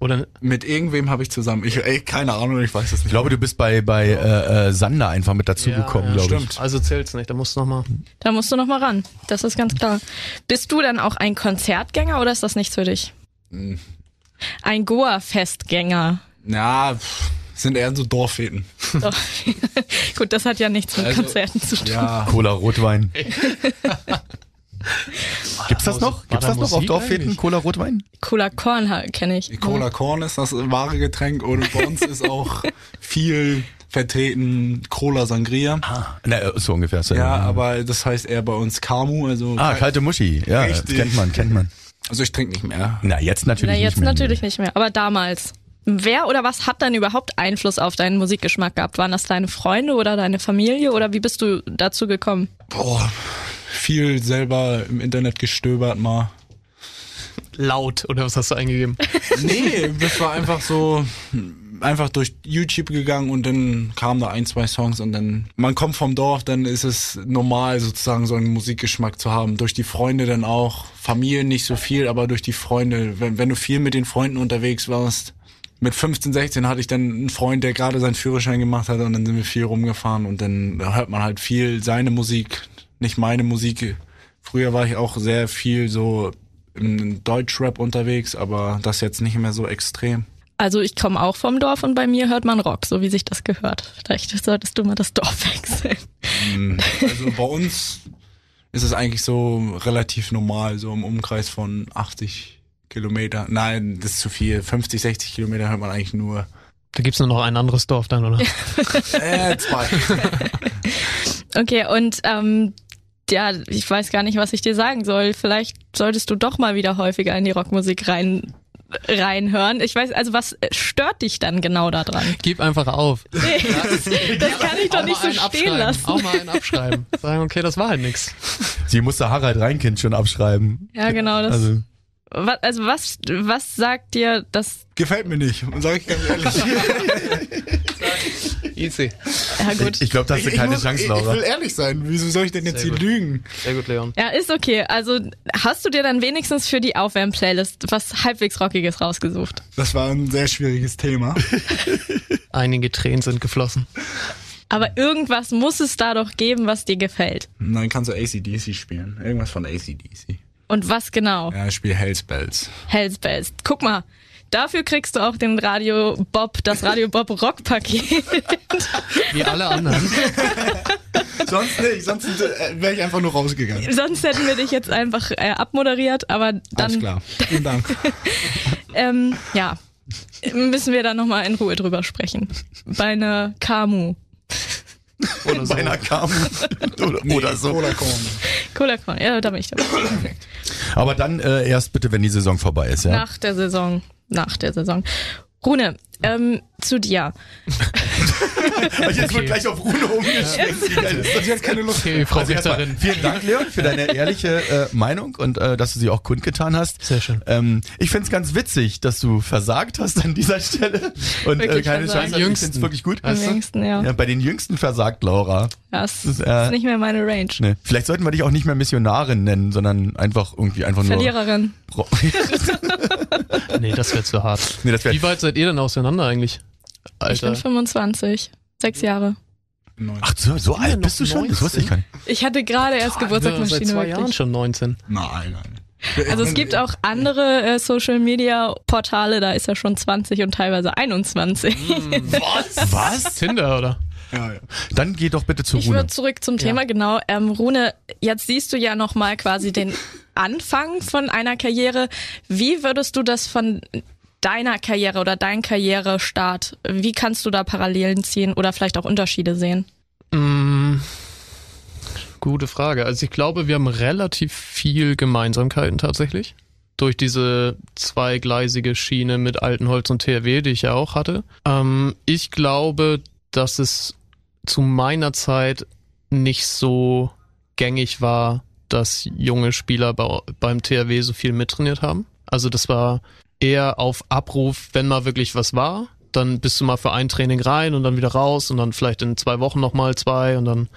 Oder
Mit irgendwem habe ich zusammen. Ich, ey, keine Ahnung, ich weiß es nicht.
ich glaube, du bist bei, bei äh, äh, Sander einfach mit dazugekommen,
Ja, ja,
glaube ich.
stimmt.
Also zählt's nicht, da musst du nochmal.
Da musst du noch mal ran. Das ist ganz klar. Bist du dann auch ein Konzertgänger oder ist das nichts für dich?
Hm.
Ein Goa-Festgänger.
Ja, pff, sind eher so Dorffäten.
Doch. Gut, das hat ja nichts mit
Also,
Konzerten zu tun.
Ja,
Cola Rotwein. Gibt's das noch? Gibt's
da
das noch auf
eigentlich?
Cola Rotwein?
Cola Korn kenne ich.
Cola Korn ist das wahre Getränk und bei uns ist auch viel vertreten Cola Sangria.
Na, äh, so ungefähr. so.
Ja, aber das heißt eher bei uns Kamu, also
Ah, kalte Muschi. Ja, kennt man, kennt man.
also ich trinke nicht mehr.
Na, jetzt natürlich
Na, jetzt
nicht mehr.
natürlich nicht mehr, aber damals. Wer oder was hat dann überhaupt Einfluss auf deinen Musikgeschmack gehabt? Waren das deine Freunde oder deine Familie oder wie bist du dazu gekommen?
Boah, viel selber im Internet gestöbert mal.
Laut, oder was hast du eingegeben?
Nee, das war einfach so einfach durch YouTube gegangen und dann kamen da ein, zwei Songs und dann man kommt vom Dorf, dann ist es normal sozusagen so einen Musikgeschmack zu haben. Durch die Freunde dann auch, Familie nicht so viel, aber durch die Freunde, wenn, wenn du viel mit den Freunden unterwegs warst. Mit 15, 16 hatte ich dann einen Freund, der gerade seinen Führerschein gemacht hat und dann sind wir viel rumgefahren und dann hört man halt viel seine Musik, nicht meine Musik. Früher war ich auch sehr viel so im Deutschrap unterwegs, aber das jetzt nicht mehr so extrem.
Also ich komme auch vom Dorf und bei mir hört man Rock, so wie sich das gehört. Vielleicht solltest du mal das Dorf wechseln.
Mm, Also bei uns ist es eigentlich so relativ normal, so im Umkreis von 80 Kilometer. Nein, das ist zu viel. 50, 60 Kilometer hört man eigentlich nur.
Da gibt's nur noch ein anderes Dorf dann, oder?
Äh, zwei.
Okay, und ähm, ja, ich weiß gar nicht, was ich dir sagen soll. Vielleicht solltest du doch mal wieder häufiger in die Rockmusik rein reinhören. Ich weiß, also was stört dich dann genau daran?
Gib einfach auf.
Nee, das kann ich doch nicht so stehen
abschreiben.
lassen.
Auch mal einen abschreiben. Sagen, okay, das war halt nix.
Sie musste Harald Reinkind schon abschreiben.
Ja, genau. Das,
Also,
wa- also was, was sagt dir das?
Gefällt mir nicht, sag ich ganz ehrlich.
Easy.
Ja gut.
ich glaube, da hast du keine
muss-
Chance,
ich,
Laura.
Ich will ehrlich sein. Wieso soll ich denn jetzt
Sehr
hier
gut.
lügen?
Sehr gut, Leon.
Ja, ist okay. Also hast du dir dann wenigstens für die Aufwärm-Playlist was halbwegs Rockiges rausgesucht?
Das war ein sehr schwieriges Thema.
Einige Tränen sind geflossen.
Aber irgendwas muss es da doch geben, was dir gefällt.
Dann kannst du ACDC spielen. Irgendwas von ACDC.
Und was genau?
Ja, ich spiele Hells Bells.
Hells Bells. Guck mal, dafür kriegst du auch den Radio Bob, das Radio Bob Rock Paket.
Wie alle anderen.
Sonst nicht, sonst äh, wäre ich einfach nur rausgegangen.
Sonst hätten wir dich jetzt einfach äh, abmoderiert, aber
Alles
dann
klar. Vielen Dank.
ähm, ja, müssen wir da nochmal in Ruhe drüber sprechen. Bei einer Kamu.
Oder so.
Beinahe kam. oder, oder so.
Cola Korn.
Cooler Korn, ja, da bin ich dabei.
Aber dann äh, erst bitte, wenn die Saison vorbei ist, ja?
Nach der Saison. Nach der Saison. Rune, ähm, zu dir.
Und jetzt wird gleich auf Rune umgeschwenkt. Ist das?
Sie hat keine Lust.
Okay, Frau
Also
Richterin.
vielen Dank, Leon, für deine ehrliche äh, Meinung und äh, dass du sie auch kundgetan hast.
Sehr schön.
Ähm, ich find's ganz witzig, dass du versagt hast an dieser Stelle und äh, keine
versagt.
Chance hast. Ich
Jüngsten.
find's wirklich gut.
Am jüngsten, ja.
Ja, bei den Jüngsten versagt Laura.
Das
ist,
ist,
äh,
nicht mehr meine Range.
Ne. Vielleicht sollten wir dich auch nicht mehr Missionarin nennen, sondern einfach irgendwie einfach nur.
Verliererin.
Nee, das wäre zu hart.
nee, das wär,
Wie weit seid ihr denn auseinander eigentlich?
Ich bin
Alter.
25. Sechs Jahre.
Ach, so, so alt bist du schon? Das wusste ich gar nicht.
Ich hatte gerade erst Geburtstagsmaschine.
seit zwei Jahren
wirklich.
schon 19.
Nein, nein.
Also es gibt auch andere äh, Social Media Portale, da ist er schon 20 und teilweise 21.
Was? Was?
Tinder, oder?
Ja, ja.
Dann geh doch bitte zu
Ich
Rune.
würde zurück zum Thema, genau. Ähm, Rune, jetzt siehst du ja nochmal quasi den Anfang von einer Karriere. Wie würdest du das von deiner Karriere oder dein Karrierestart, wie kannst du da Parallelen ziehen oder vielleicht auch Unterschiede sehen?
Mm, gute Frage. Also ich glaube, wir haben relativ viel Gemeinsamkeiten tatsächlich. Durch diese zweigleisige Schiene mit Altenholz und THW, die ich ja auch hatte. Ähm, ich glaube, dass es zu meiner Zeit nicht so gängig war, dass junge Spieler bei, beim THW so viel mittrainiert haben. Also das war eher auf Abruf, wenn mal wirklich was war. Dann bist du mal für ein Training rein und dann wieder raus und dann vielleicht in zwei Wochen nochmal zwei und dann,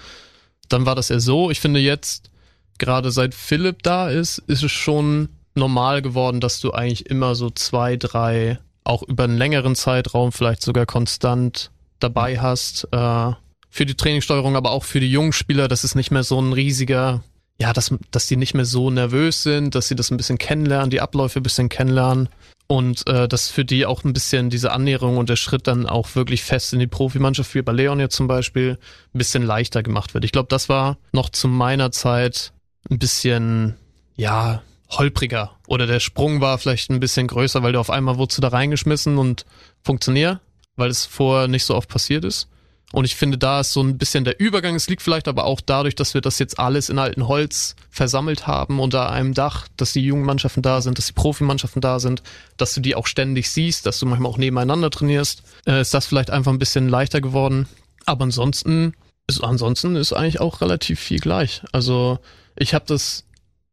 dann war das eher so. Ich finde jetzt, gerade seit Philipp da ist, ist es schon normal geworden, dass du eigentlich immer so zwei, drei, auch über einen längeren Zeitraum vielleicht sogar konstant dabei hast. Äh, für die Trainingssteuerung, aber auch für die jungen Spieler, das ist nicht mehr so ein riesiger, ja, dass, dass die nicht mehr so nervös sind, dass sie das ein bisschen kennenlernen, die Abläufe ein bisschen kennenlernen und äh, dass für die auch ein bisschen diese Annäherung und der Schritt dann auch wirklich fest in die Profimannschaft, wie bei Leon jetzt zum Beispiel, ein bisschen leichter gemacht wird. Ich glaube, das war noch zu meiner Zeit ein bisschen, ja, holpriger. Oder der Sprung war vielleicht ein bisschen größer, weil du auf einmal wurdest du da reingeschmissen und funktioniert, weil es vorher nicht so oft passiert ist. Und ich finde, da ist so ein bisschen der Übergang. Es liegt vielleicht aber auch dadurch, dass wir das jetzt alles in alten Holz versammelt haben unter einem Dach, dass die jungen Mannschaften da sind, dass die Profimannschaften da sind, dass du die auch ständig siehst, dass du manchmal auch nebeneinander trainierst. Äh, ist das vielleicht einfach ein bisschen leichter geworden. Aber ansonsten ist, ansonsten ist eigentlich auch relativ viel gleich. Also ich habe das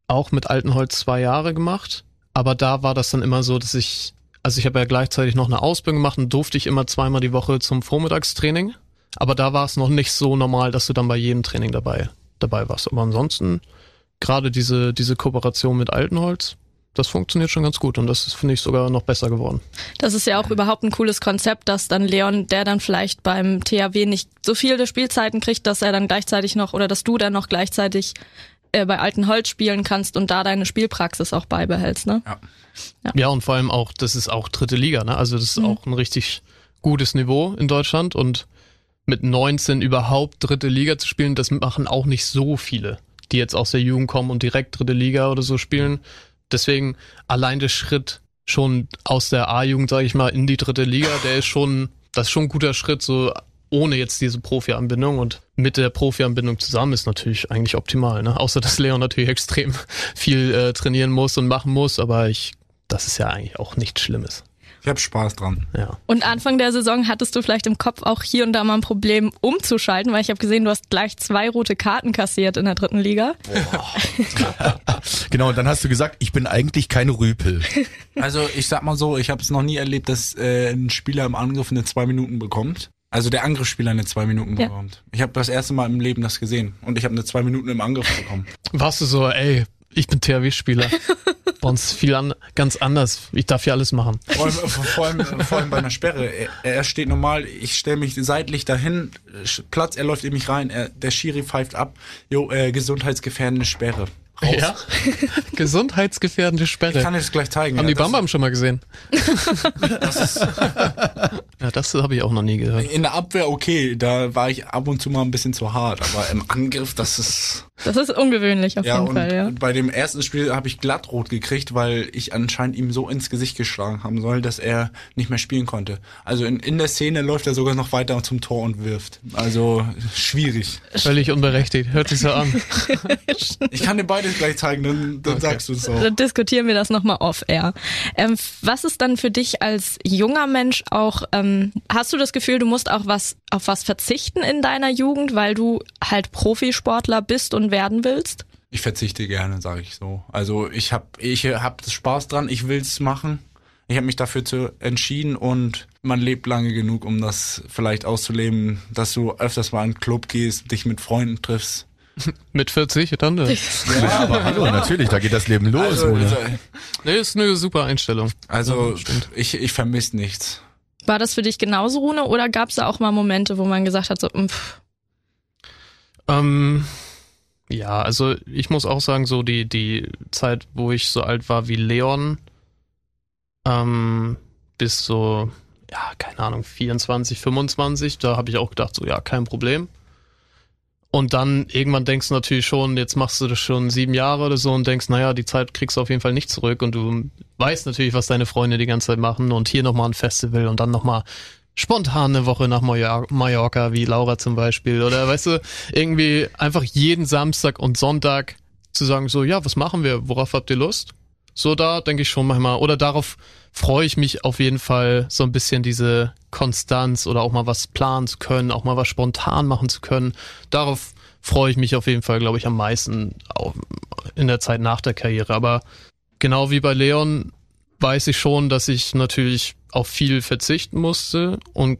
auch mit Altenholz zwei Jahre gemacht, aber da war das dann immer so, dass ich, also ich habe ja gleichzeitig noch eine Ausbildung gemacht und durfte ich immer zweimal die Woche zum Vormittagstraining. Aber da war es noch nicht so normal, dass du dann bei jedem Training dabei, dabei warst. Aber ansonsten, gerade diese, diese Kooperation mit Altenholz, das funktioniert schon ganz gut und das ist, finde ich, sogar noch besser geworden.
Das ist ja auch überhaupt ein cooles Konzept, dass dann Leon, der dann vielleicht beim THW nicht so viele Spielzeiten kriegt, dass er dann gleichzeitig noch oder dass du dann noch gleichzeitig äh, bei Alten Holz spielen kannst und da deine Spielpraxis auch beibehältst, ne?
Ja, und vor allem auch, das ist auch dritte Liga, ne? Also das ist
Mhm.
auch ein richtig gutes Niveau in Deutschland und mit 19 überhaupt dritte Liga zu spielen, das machen auch nicht so viele, die jetzt aus der Jugend kommen und direkt dritte Liga oder so spielen. Deswegen allein der Schritt schon aus der A-Jugend, sage ich mal, in die dritte Liga, der ist schon, das ist schon ein guter Schritt, so ohne jetzt diese Profi-Anbindung und mit der Profi-Anbindung zusammen ist natürlich eigentlich optimal, ne? Außer dass Leon natürlich extrem viel äh, trainieren muss und machen muss, aber ich, das ist ja eigentlich auch nichts Schlimmes.
Ich habe Spaß dran.
Ja.
Und Anfang der Saison hattest du vielleicht im Kopf auch hier und da mal ein Problem umzuschalten, weil ich habe gesehen, du hast gleich zwei rote Karten kassiert in der dritten Liga.
Genau, und dann hast du gesagt, ich bin eigentlich kein Rüpel.
Also ich sag mal so, ich habe es noch nie erlebt, dass äh, ein Spieler im Angriff eine zwei Minuten bekommt. Also der Angriffsspieler eine zwei Minuten
Ja.
bekommt. Ich habe das erste Mal im Leben das gesehen und ich habe eine zwei Minuten im Angriff bekommen.
Warst du so, ey, ich bin THW-Spieler. Bei uns viel an, ganz anders. Ich darf hier alles machen.
Vor allem, vor allem, vor allem bei einer Sperre. Er, er steht normal, ich stelle mich seitlich dahin, Platz, er läuft in mich rein, er, der Schiri pfeift ab. Jo, äh, gesundheitsgefährdende Sperre. Raus.
Ja? Gesundheitsgefährdende
Ich
Sperre.
kann es gleich zeigen.
Haben
ja,
die
das-
Bambam schon mal gesehen? ja, das habe ich auch noch nie gehört.
In der Abwehr okay, da war ich ab und zu mal ein bisschen zu hart, aber im Angriff, das ist
Das ist ungewöhnlich auf
Ja,
jeden
und
Fall, ja.
bei dem ersten Spiel habe ich glattrot gekriegt, weil ich anscheinend ihm so ins Gesicht geschlagen haben soll, dass er nicht mehr spielen konnte. Also in, in der Szene läuft er sogar noch weiter zum Tor und wirft. Also schwierig.
Völlig unberechtigt. Hört sich so an.
Ich kann dir beides gleich zeigen, dann, dann sagst du es auch.
Dann diskutieren wir das nochmal off-air. Ähm, was ist dann für dich als junger Mensch auch, ähm, hast du das Gefühl, du musst auch was auf was verzichten in deiner Jugend, weil du halt Profisportler bist und werden willst?
Ich verzichte gerne, sage ich so. Also ich habe ich hab Spaß dran, ich will's machen. Ich habe mich dafür zu entschieden und man lebt lange genug, um das vielleicht auszuleben, dass du öfters mal in einen Club gehst, dich mit Freunden triffst.
Mit 40 dann? äh,
Ja, aber hallo, natürlich, da geht das Leben los.
Also, also,
Nee, ist eine super Einstellung.
also ich, ich vermisse nichts.
War das für dich genauso, Rune, oder gab es da auch mal Momente, wo man gesagt hat, so, mm, pff,
Ähm, ja, also ich muss auch sagen, so die, die Zeit, wo ich so alt war wie Leon, ähm, bis so, ja, keine Ahnung, 24, 25, da habe ich auch gedacht, so, ja, kein Problem. Und dann irgendwann denkst du natürlich schon, jetzt machst du das schon sieben Jahre oder so und denkst, naja, die Zeit kriegst du auf jeden Fall nicht zurück und du weißt natürlich, was deine Freunde die ganze Zeit machen und hier nochmal ein Festival und dann nochmal spontan eine Woche nach Mallor- Mallorca, wie Laura zum Beispiel. Oder weißt du, irgendwie einfach jeden Samstag und Sonntag zu sagen, so, ja, was machen wir? Worauf habt ihr Lust? So, da denke ich schon manchmal, oder darauf freue ich mich auf jeden Fall, so ein bisschen diese Konstanz oder auch mal was planen zu können, auch mal was spontan machen zu können. Darauf freue ich mich auf jeden Fall, glaube ich, am meisten auch in der Zeit nach der Karriere. Aber genau wie bei Leon weiß ich schon, dass ich natürlich auf viel verzichten musste und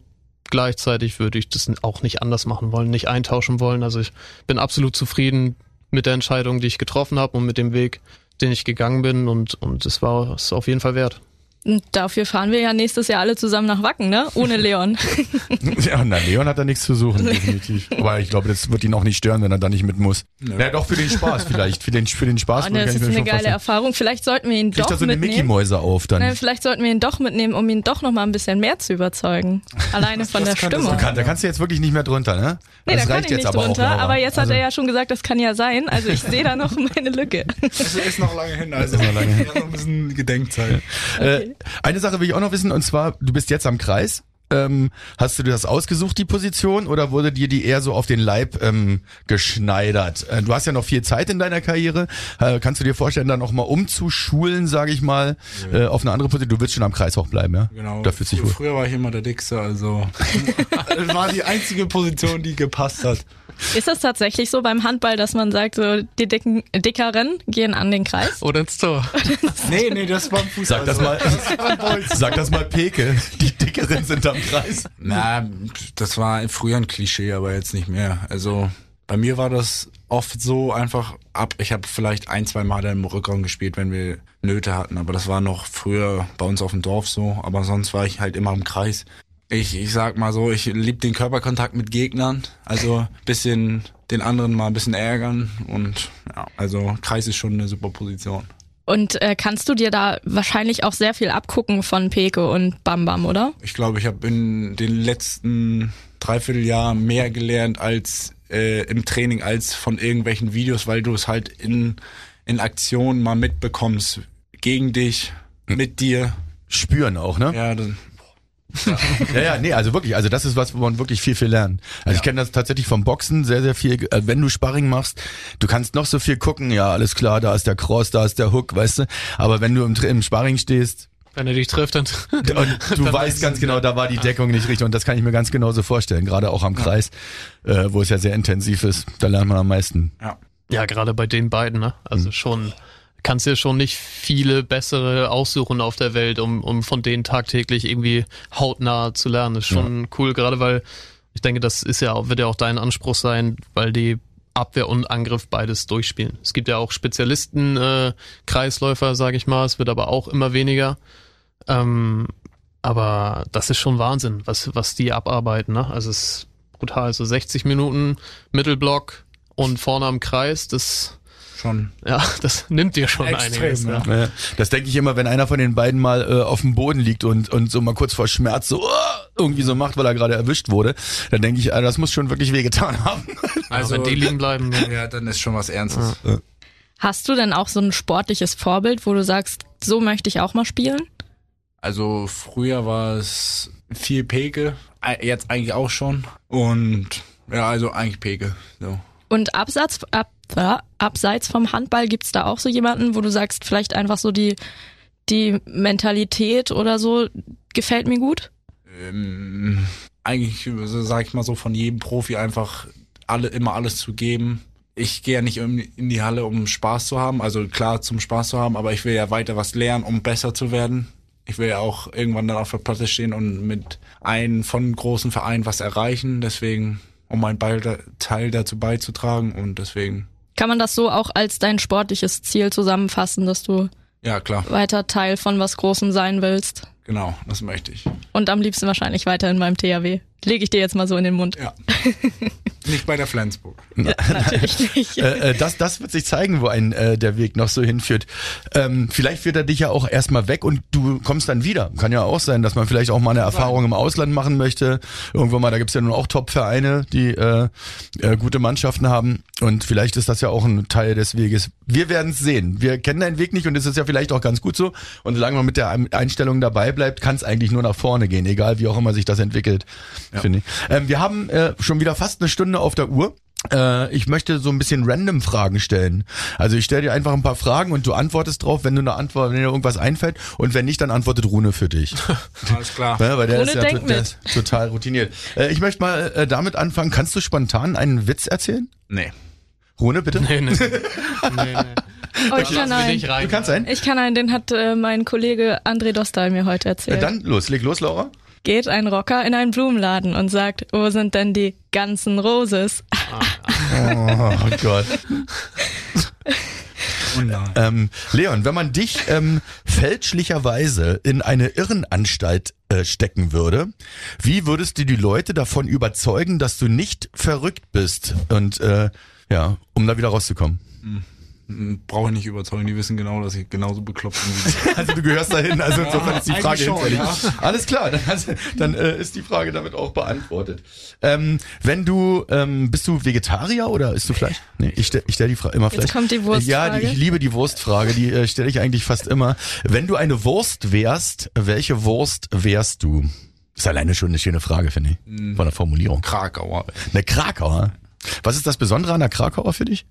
gleichzeitig würde ich das auch nicht anders machen wollen, nicht eintauschen wollen. Also ich bin absolut zufrieden mit der Entscheidung, die ich getroffen habe und mit dem Weg, den ich gegangen bin und und es war es auf jeden Fall wert.
Und dafür fahren wir ja nächstes Jahr alle zusammen nach Wacken, ne? Ohne Leon.
Ja, na, Leon hat da nichts zu suchen, definitiv. Aber ich glaube, das wird ihn auch nicht stören, wenn er da nicht mit muss. Ja, doch für den Spaß vielleicht. Für den, für den Spaß.
Oh, ne, das ist eine geile
vorstellen.
Erfahrung. Vielleicht sollten wir ihn
Kriegt
doch
da so eine
mitnehmen.
Mickey-Mäuse auf dann.
Ne, vielleicht sollten wir ihn doch mitnehmen, um ihn doch noch mal ein bisschen mehr zu überzeugen. Alleine von der Stimmung.
sein.
Kann, da kannst du jetzt wirklich nicht mehr drunter, ne?
Nee,
das
da kann
reicht
ich
jetzt
nicht
aber auch.
drunter,
Laura.
aber jetzt hat
Also-
er ja schon gesagt, das kann ja sein. Also ich sehe da noch meine Lücke.
Es ist noch lange hin, also
Ist noch lange hin.
Ja, noch ein bisschen Gedenkzeit.
Äh, eine Sache will ich auch noch wissen, und zwar, du bist jetzt am Kreis. Ähm, hast du dir das ausgesucht, die Position, oder wurde dir die eher so auf den Leib ähm, geschneidert? Äh, du hast ja noch viel Zeit in deiner Karriere. Äh, kannst du dir vorstellen, dann noch mal umzuschulen, sage ich mal, äh, auf eine andere Position? Du willst schon am Kreis auch bleiben, ja?
Genau.
Da fühlst du dich wohl.
Früher war ich immer der Dickste, also das war die einzige Position, die gepasst hat.
Ist das tatsächlich so beim Handball, dass man sagt, so die dicken, dickeren gehen an den Kreis?
Oder ins Tor.
Nee, nee, das war ein Fußball.
Sag das mal, sag das mal Peke. Die Dickeren sind am Kreis.
Na, das war früher ein Klischee, aber jetzt nicht mehr. Also bei mir war das oft so einfach ab. Ich habe vielleicht ein, zwei Mal im Rückraum gespielt, wenn wir Nöte hatten, aber das war noch früher bei uns auf dem Dorf so. Aber sonst war ich halt immer im Kreis. Ich, ich sag mal so, ich lieb den Körperkontakt mit Gegnern. Also bisschen den anderen mal ein bisschen ärgern und ja, also Kreis ist schon eine super Position.
Und äh, kannst du dir da wahrscheinlich auch sehr viel abgucken von Peke und Bam Bam, oder?
Ich glaube, ich habe in den letzten Dreivierteljahr mehr gelernt als äh, im Training als von irgendwelchen Videos, weil du es halt in, in Aktion mal mitbekommst. Gegen dich, mit dir.
Spüren auch, ne?
Ja, dann,
Ja, ja, nee, also wirklich, also das ist was, wo man wirklich viel, viel lernt. Also ich kenne das tatsächlich vom Boxen sehr, sehr viel. Äh, Wenn du Sparring machst, du kannst noch so viel gucken, ja, alles klar, da ist der Cross, da ist der Hook, weißt du. Aber wenn du im, im Sparring stehst
Wenn er dich trifft, dann.
und du
Dann
weißt
weißt
ganz genau,
ja.
da war die Deckung nicht richtig und das kann ich mir ganz genauso vorstellen, gerade auch am Kreis, äh, wo es ja sehr intensiv ist, da lernt man am meisten.
ja.
Ja, gerade bei den beiden, ne? Also schon, kannst dir schon nicht viele bessere aussuchen auf der Welt, um, um von denen tagtäglich irgendwie hautnah zu lernen. Das ist schon cool, gerade weil ich denke, das ist ja wird ja auch dein Anspruch sein, weil die Abwehr und Angriff beides durchspielen. Es gibt ja auch Spezialisten, äh, Kreisläufer, sage ich mal, es wird aber auch immer weniger. Ähm, aber das ist schon Wahnsinn, was, was die abarbeiten, ne? Also es ist brutal, so 60 Minuten Mittelblock und vorne am Kreis, das,
Schon.
ja, das nimmt dir schon
Extrem,
einiges.
ja.
Ne?
Ja, Das denke ich immer, wenn einer von den beiden mal äh, auf dem Boden liegt und, und so mal kurz vor Schmerz so, "Uah!" irgendwie so macht, weil er gerade erwischt wurde, dann denke ich, das muss schon wirklich wehgetan haben.
Also wenn die liegen bleiben, dann
Ja, dann ist schon was Ernstes.
Hast du denn auch so ein sportliches Vorbild, wo du sagst, so möchte ich auch mal spielen?
Also früher war es viel Peke, jetzt eigentlich auch schon. Und ja, also eigentlich Peke. So.
Und abseits, ab, äh, abseits vom Handball gibt's da auch so jemanden, wo du sagst, vielleicht einfach so die, die Mentalität oder so gefällt mir gut?
Ähm, eigentlich, sag ich mal so, von jedem Profi einfach alle, immer alles zu geben. Ich gehe ja nicht in die Halle, um Spaß zu haben, also klar zum Spaß zu haben, aber ich will ja weiter was lernen, um besser zu werden. Ich will ja auch irgendwann dann auf der Platte stehen und mit einem von großen Vereinen was erreichen, deswegen, um meinen Teil dazu beizutragen und deswegen,
Kann man das so auch als dein sportliches Ziel zusammenfassen, dass du
ja klar,
weiter Teil von was Großem sein willst?
genau, das möchte ich.
Und am liebsten wahrscheinlich weiter in meinem THW. Lege ich dir jetzt mal so in den Mund.
Ja. nicht bei der Flensburg.
Natürlich nicht.
äh, äh, das, das wird sich zeigen, wo ein äh, der Weg noch so hinführt. Ähm, vielleicht führt er dich ja auch erstmal weg und du kommst dann wieder. Kann ja auch sein, dass man vielleicht auch mal eine Erfahrung im Ausland machen möchte. Irgendwann mal, da gibt's ja nun auch Top-Vereine, die äh, äh, gute Mannschaften haben. Und vielleicht ist das ja auch ein Teil des Weges. Wir werden es sehen. Wir kennen deinen Weg nicht und es ist ja vielleicht auch ganz gut so. Und solange man mit der Einstellung dabei bleibt, kann es eigentlich nur nach vorne gehen, egal wie auch immer sich das entwickelt. Finde ich. Ähm, wir haben äh, schon wieder fast eine Stunde auf der Uhr. Äh, ich möchte so ein bisschen random Fragen stellen. Also ich stelle dir einfach ein paar Fragen und du antwortest drauf, wenn du eine Antwort, wenn dir irgendwas einfällt und wenn nicht, dann antwortet Rune für dich.
Alles klar.
Ja, weil der
Rune
ist ja
denkt
to- der
mit.
ist total routiniert. Äh, ich möchte mal äh, damit anfangen. Kannst du spontan einen Witz erzählen?
Nee.
Rune, bitte?
Nee, nee. nee, nee.
Oh, ich kann einen.
nicht rein.
Du kannst einen?
Ich kann einen, den hat äh, mein Kollege André Dostal mir heute
Äh,
erzählt.
dann los, leg los, Laura.
Geht ein Rocker in einen Blumenladen und sagt, wo sind denn die ganzen Roses?
Oh Gott.
Oh.
Ähm, Leon, wenn man dich ähm, fälschlicherweise in eine Irrenanstalt äh, stecken würde, wie würdest du die Leute davon überzeugen, dass du nicht verrückt bist? Und äh, ja, um da wieder rauszukommen.
Brauche ich nicht überzeugen, die wissen genau, dass ich genauso bekloppt bin.
Also du gehörst dahin, also insofern ist die Frage
schon,
hinfällig. Alles klar, dann, dann äh, ist die Frage damit auch beantwortet. Ähm, wenn du, ähm, bist du Vegetarier oder isst du Fleisch? Nee, ich stelle ich stell die Frage immer Fleisch.
kommt die Wurstfrage.
Ja, die, ich liebe die Wurstfrage, die äh, stelle ich eigentlich fast immer. Wenn du eine Wurst wärst, welche Wurst wärst du? Ist alleine schon eine schöne Frage, finde ich, von der Formulierung.
Krakauer.
Eine Krakauer. Was ist das Besondere an der Krakauer für dich?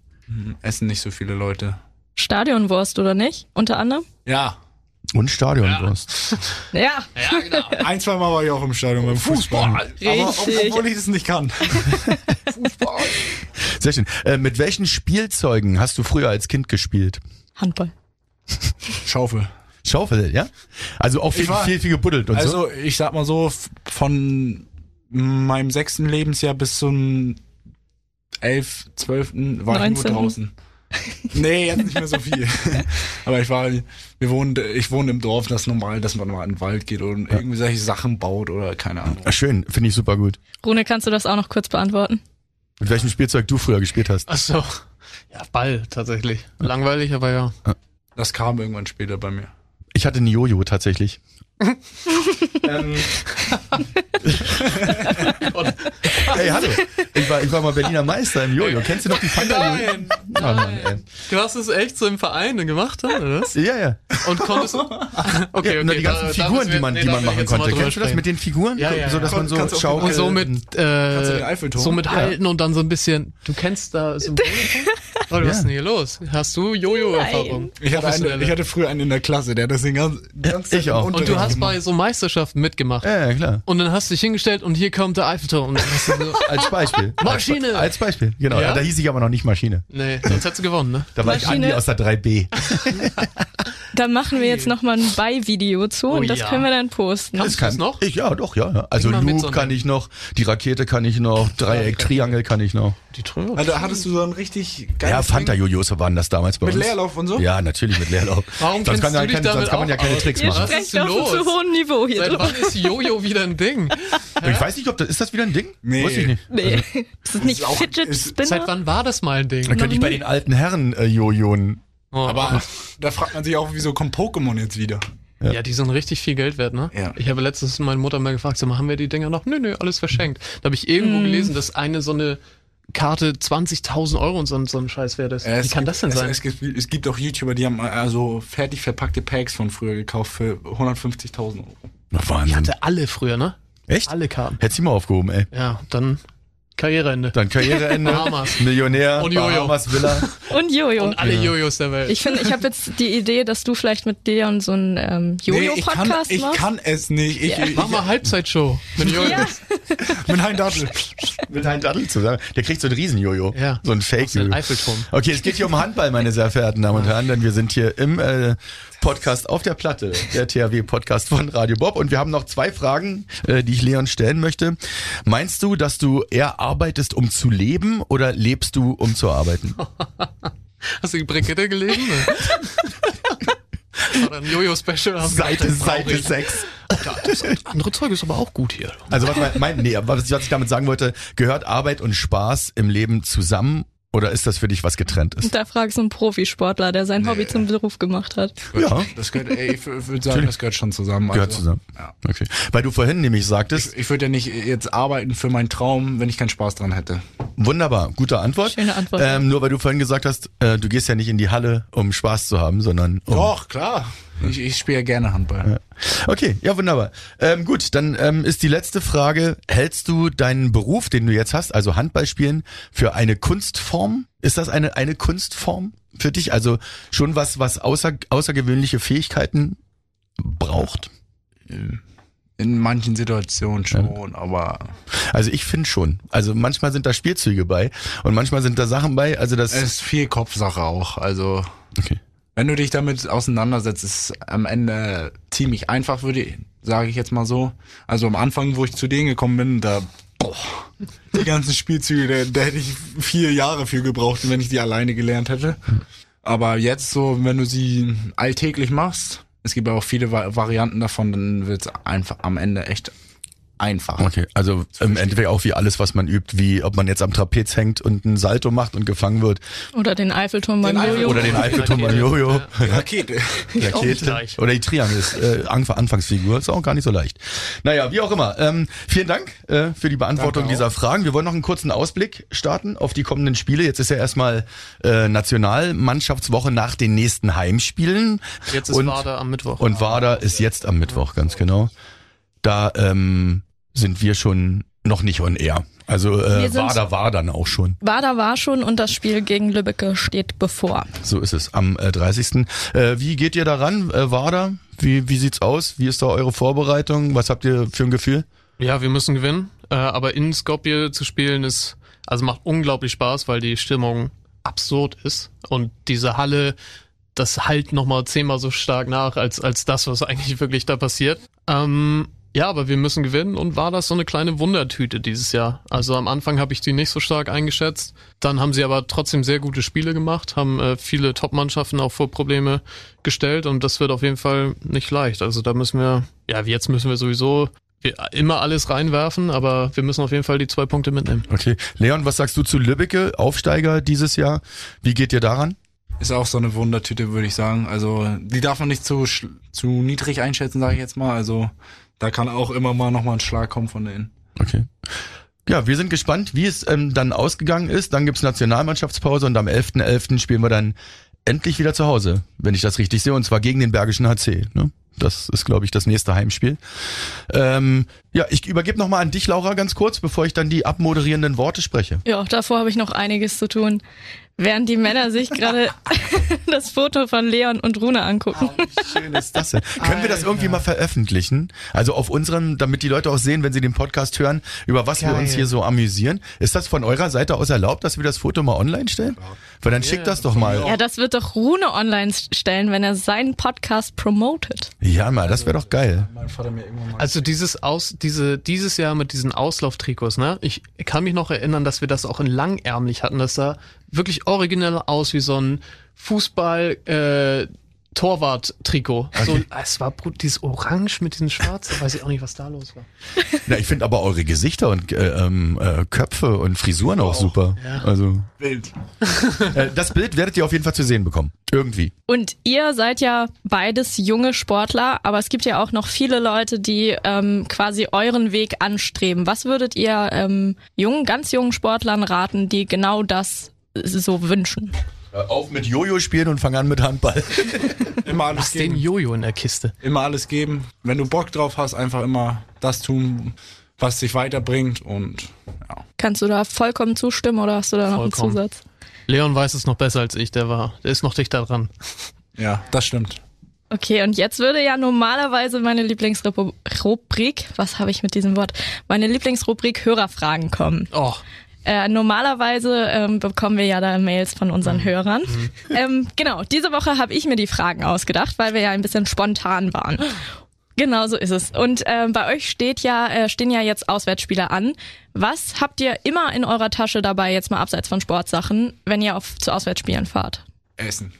Essen nicht so viele Leute.
Stadionwurst oder nicht? Unter anderem?
Ja.
Und Stadionwurst.
Ja.
Ein, zwei Mal war ich auch im Stadion beim Fußball. Aber ob-
Richtig.
obwohl ich es nicht kann.
Sehr schön. Äh, mit welchen Spielzeugen hast du früher als Kind gespielt?
Handball.
Schaufel.
Schaufel, ja? Also auch viel,
Ich war-
viel, viel gebuddelt und so.
Also ich sag mal so, von meinem sechsten Lebensjahr bis zum elf, zwölften war ich
19..
nur draußen. Nee, jetzt nicht mehr so viel. Aber ich war, wir wohnen, ich wohne im Dorf, das ist normal, dass man mal in den Wald geht und irgendwie solche Sachen baut oder keine Ahnung.
Ah, Schön, finde ich super gut.
Rune, kannst du das auch noch kurz beantworten?
Mit welchem Spielzeug du früher gespielt hast?
Ach so. Ja, Ball tatsächlich. Langweilig, aber ja.
Das kam irgendwann später bei mir.
Ich hatte einen Jojo tatsächlich. ähm. Ey, hallo. Ich war, ich war mal Berliner Meister im Jojo. Kennst du noch die Fanta?
Nein,
Oh Mann, ey.
Du hast es echt so im Verein gemacht, oder was?
Ja, ja.
Und konntest okay,
ja,
okay,
und dann die ganzen
da- da
Figuren,
müssen
die
wir-
man,
nee,
die man machen konnte. Kennst du das mit den Figuren?
Ja, ja,
so,
ja.
dass man so schaukelt.
Und so mit,
du den
äh,
Eiffelturm?
so mit
Ja.
halten und dann so ein bisschen, du kennst da Symbole? Oder was ist denn hier los? Hast du Jojo-Erfahrung?
Ich ich hatte früher einen in der Klasse, der hat das den ganzen, die ganze Zeit
ich auch.
und du hast
gemacht.
bei so Meisterschaften mitgemacht.
Ja, ja, klar.
Und dann hast du dich hingestellt und hier kommt der Eiffelturm. Und dann hast du so,
Als Beispiel.
Maschine.
Als, als Beispiel, genau.
Ja?
Da hieß ich aber noch nicht Maschine.
nee, sonst hättest du gewonnen, ne?
Da war ich. Andi aus der 3B.
Da machen wir jetzt nochmal ein Beivideo zu
Oh
und das
ja.
können wir dann posten.
Kannst du das noch?
Ich, ja, doch, ja. ja. Also
mit
Loop
so
kann ich noch, die Rakete kann ich noch, Dreieck, Triangel kann ich noch.
Die Trümmer.
Also, hattest du so einen richtig geiles
Ja,
Ding?
Fanta-Jojos waren das damals bei
Mit
uns.
Leerlauf und so?
Ja, natürlich mit Leerlauf.
Warum
sonst
kennst
kann,
du
ja
dich
kein,
damit
sonst kann man ja keine? Tricks
Ihr
machen.
Was ist denn los?
zu hohen Niveau hier
Seit wann ist Jojo wieder ein Ding?
Ich weiß nicht, ob das, ist das wieder ein Ding?
Nee.
Weiß ich nicht.
Nee, das ist nicht
ist auch-
Fidget Spinner.
Seit wann war das mal ein Ding?
Dann könnte ich bei den alten Herren äh, Jojoen.
Oh,
Aber da fragt man sich auch, wieso kommt Pokémon jetzt wieder?
Ja. die sind richtig viel Geld wert, ne?
Ja.
Ich habe letztens meine Mutter mal gefragt, so, haben wir die Dinger noch? Nö, nö, alles verschenkt. Da habe ich irgendwo gelesen, dass eine so eine Karte 20.000 Euro und so, so ein Scheiß wert ist.
Es
Wie kann
gibt-
das denn
es,
sein?
Es gibt, es gibt auch YouTuber, die haben also fertig verpackte Packs von früher gekauft für 150.000 Euro.
Na,
ich
Wahnsinn.
hatte alle früher, ne?
Echt?
Alle Karten.
Hättest du mal aufgehoben, ey.
Ja, dann Karriereende.
Dann Karriereende,
Bahamas.
Millionär,
Und Jojo.
Bahamas Villa.
Und Jojo.
Und alle Jojos der Welt.
Ich finde, ich habe jetzt die Idee, dass du vielleicht mit Leon so einen ähm,
ich kann,
Jojo-Podcast
ich
machst.
kann es nicht. Ich, ich,
Mach mal Halbzeitshow mit Jojos.
Ja.
mit Hein Dattel.
Mit einem Daddel zusammen. Der kriegt so ein Riesen-Jojo.
Ja.
So ein
Aus dem
Fake-Jojo.
Eiffelturm.
Okay, es geht hier um Handball, meine sehr verehrten Damen und Herren, denn wir sind hier im äh, Podcast auf der Platte, der THW-Podcast von Radio Bob. Und wir haben noch zwei Fragen, äh, die ich Leon stellen möchte. Meinst du, dass du eher arbeitest, um zu leben oder lebst du, um zu arbeiten?
Hast du die Brigitte gelesen? Oder ein Jojo-Special?
Seite, Seite
traurig.
6.
Ja, das andere Zeug ist aber auch gut hier.
Also was, mein, mein, nee, was ich, was ich damit sagen wollte, gehört Arbeit und Spaß im Leben zusammen oder ist das für dich was Getrenntes?
Da fragst du einen Profisportler, der sein Hobby zum Beruf gemacht hat.
Ja.
Das gehört, ey, ich würde sagen, das gehört schon zusammen.
Gehört
also,
zusammen.
Ja.
Okay. Weil du vorhin nämlich sagtest,
Ich würde ja nicht jetzt arbeiten für meinen Traum, wenn ich keinen Spaß dran hätte.
wunderbar, gute Antwort.
Schöne Antwort.
Ähm, nur weil du vorhin gesagt hast, äh, du gehst ja nicht in die Halle, um Spaß zu haben, sondern um
Doch, klar. Ich, ich spiele ja gerne Handball.
Okay, ja wunderbar. Ähm, gut, dann ähm, ist die letzte Frage: Hältst du deinen Beruf, den du jetzt hast, also Handball spielen, für eine Kunstform? Ist das eine eine Kunstform für dich? Also schon was, was außer, außergewöhnliche Fähigkeiten braucht?
In manchen Situationen schon, aber
Also ich finde schon. Also manchmal sind da Spielzüge bei und manchmal sind da Sachen bei. Also das.
es ist viel Kopfsache auch. Also
okay.
Wenn du dich damit auseinandersetzt, ist es am Ende ziemlich einfach, würde sage ich jetzt mal so. Also am Anfang, wo ich zu denen gekommen bin, da boah, die ganzen Spielzüge, da, hätte ich vier Jahre für gebraucht, wenn ich die alleine gelernt hätte. Aber jetzt so, wenn du sie alltäglich machst, es gibt ja auch viele Va Varianten davon, dann wird's einfach am Ende echt einfach.
Okay, also im Endeffekt auch wie alles, was man übt, wie ob man jetzt am Trapez hängt und einen Salto macht und gefangen wird
Oder den Eiffelturm beim Jojo.
oder den Eiffelturm beim Jojo.
Rakete.
Rakete oder die Triangel ist äh, Anf- Anfangsfigur ist auch gar nicht so leicht. Naja, wie auch immer. Ähm, vielen Dank äh, für die Beantwortung dieser Fragen. Wir wollen noch einen kurzen Ausblick starten auf die kommenden Spiele. Jetzt ist ja erstmal äh, Nationalmannschaftswoche nach den nächsten Heimspielen.
Jetzt ist
und,
Wader am Mittwoch.
Und Wader ist jetzt am Mittwoch, ganz genau. Da ähm, sind wir schon noch nicht on air. Also äh,
sind-
Wader war dann auch schon.
Wader war schon und das Spiel gegen Lübbecke steht bevor.
So ist es am äh, 30. Äh, wie geht ihr daran, äh, Wader? Wie, wie sieht's aus? Wie ist da eure Vorbereitung? Was habt ihr für ein Gefühl?
Ja, wir müssen gewinnen. Äh, aber in Skopje zu spielen ist, also macht unglaublich Spaß, weil die Stimmung absurd ist. Und diese Halle, das halt nochmal zehnmal so stark nach, als, als das, was eigentlich wirklich da passiert. Ähm, ja, aber wir müssen gewinnen und war das so eine kleine Wundertüte dieses Jahr. Also am Anfang habe ich die nicht so stark eingeschätzt. Dann haben sie aber trotzdem sehr gute Spiele gemacht, haben äh, viele Top-Mannschaften auch vor Probleme gestellt und das wird auf jeden Fall nicht leicht. Also da müssen wir, ja, jetzt müssen wir sowieso wir immer alles reinwerfen, aber wir müssen auf jeden Fall die zwei Punkte mitnehmen.
Okay. Leon, was sagst du zu Lübbecke, Aufsteiger dieses Jahr? Wie geht ihr daran?
Ist auch so eine Wundertüte, würde ich sagen. Also die darf man nicht zu, zu niedrig einschätzen, sage ich jetzt mal. Also da kann auch immer mal nochmal ein Schlag kommen von denen.
Okay. Ja, wir sind gespannt, wie es ähm, dann ausgegangen ist. Dann gibt's Nationalmannschaftspause und am 11.11. spielen wir dann endlich wieder zu Hause, wenn ich das richtig sehe, und zwar gegen den Bergischen HC. Ne? Das ist, glaube ich, das nächste Heimspiel. Ähm, ja, ich übergebe nochmal an dich, Laura, ganz kurz, bevor ich dann die abmoderierenden Worte spreche.
Ja, davor habe ich noch einiges zu tun. Während die Männer sich gerade das Foto von Leon und Rune angucken.
Wie schön ist das denn? Können wir das irgendwie mal veröffentlichen? Also auf unserem, damit die Leute auch sehen, wenn sie den Podcast hören, über was wir
Geil.
uns hier so amüsieren. Ist das von eurer Seite aus erlaubt, dass wir das Foto mal online stellen? Weil dann schickt das doch mal.
Ja, das wird doch Rune online stellen, wenn er seinen Podcast promotet.
Ja, mal, das wäre doch geil.
Also dieses Aus, diese, dieses Jahr mit diesen Auslauftrikots, ne? Ich kann mich noch erinnern, dass wir das auch in langärmlich hatten. Das sah wirklich originell aus wie so ein Fußball, äh, Torwart-Trikot. So, es war brut- dieses Orange mit diesem Schwarz. Da weiß ich auch nicht, was da los war.
Na, ich finde aber eure Gesichter und äh, ähm, äh, Köpfe und Frisuren auch super.
Ja.
Also
Wild.
äh, das Bild werdet ihr auf jeden Fall zu sehen bekommen. Irgendwie.
Und ihr seid ja beides junge Sportler, aber es gibt ja auch noch viele Leute, die ähm, quasi euren Weg anstreben. Was würdet ihr ähm, jungen, ganz jungen Sportlern raten, die genau das so wünschen?
Hör auf mit Jojo spielen und fang an mit Handball.
Immer alles
Was den
geben.
Jojo in der Kiste?
Immer alles geben. Wenn du Bock drauf hast, einfach immer das tun, was dich weiterbringt und ja.
Kannst du da vollkommen zustimmen oder hast du da noch einen
Vollkommen.
Zusatz?
Leon weiß es noch besser als ich, der war, der ist noch dichter dran.
Ja, das stimmt.
Okay, und jetzt würde ja normalerweise meine Lieblingsrubrik, was habe ich mit diesem Wort? Meine Lieblingsrubrik Hörerfragen kommen.
Oh,
Äh, normalerweise ähm, bekommen wir ja da Mails von unseren Hörern. Ähm, genau, diese Woche habe ich mir die Fragen ausgedacht, weil wir ja ein bisschen spontan waren. Genau so ist es. Und ähm, bei euch steht ja, äh, stehen ja jetzt Auswärtsspiele an. Was habt ihr immer in eurer Tasche dabei, jetzt mal abseits von Sportsachen, wenn ihr auf, zu Auswärtsspielen fahrt?
Essen.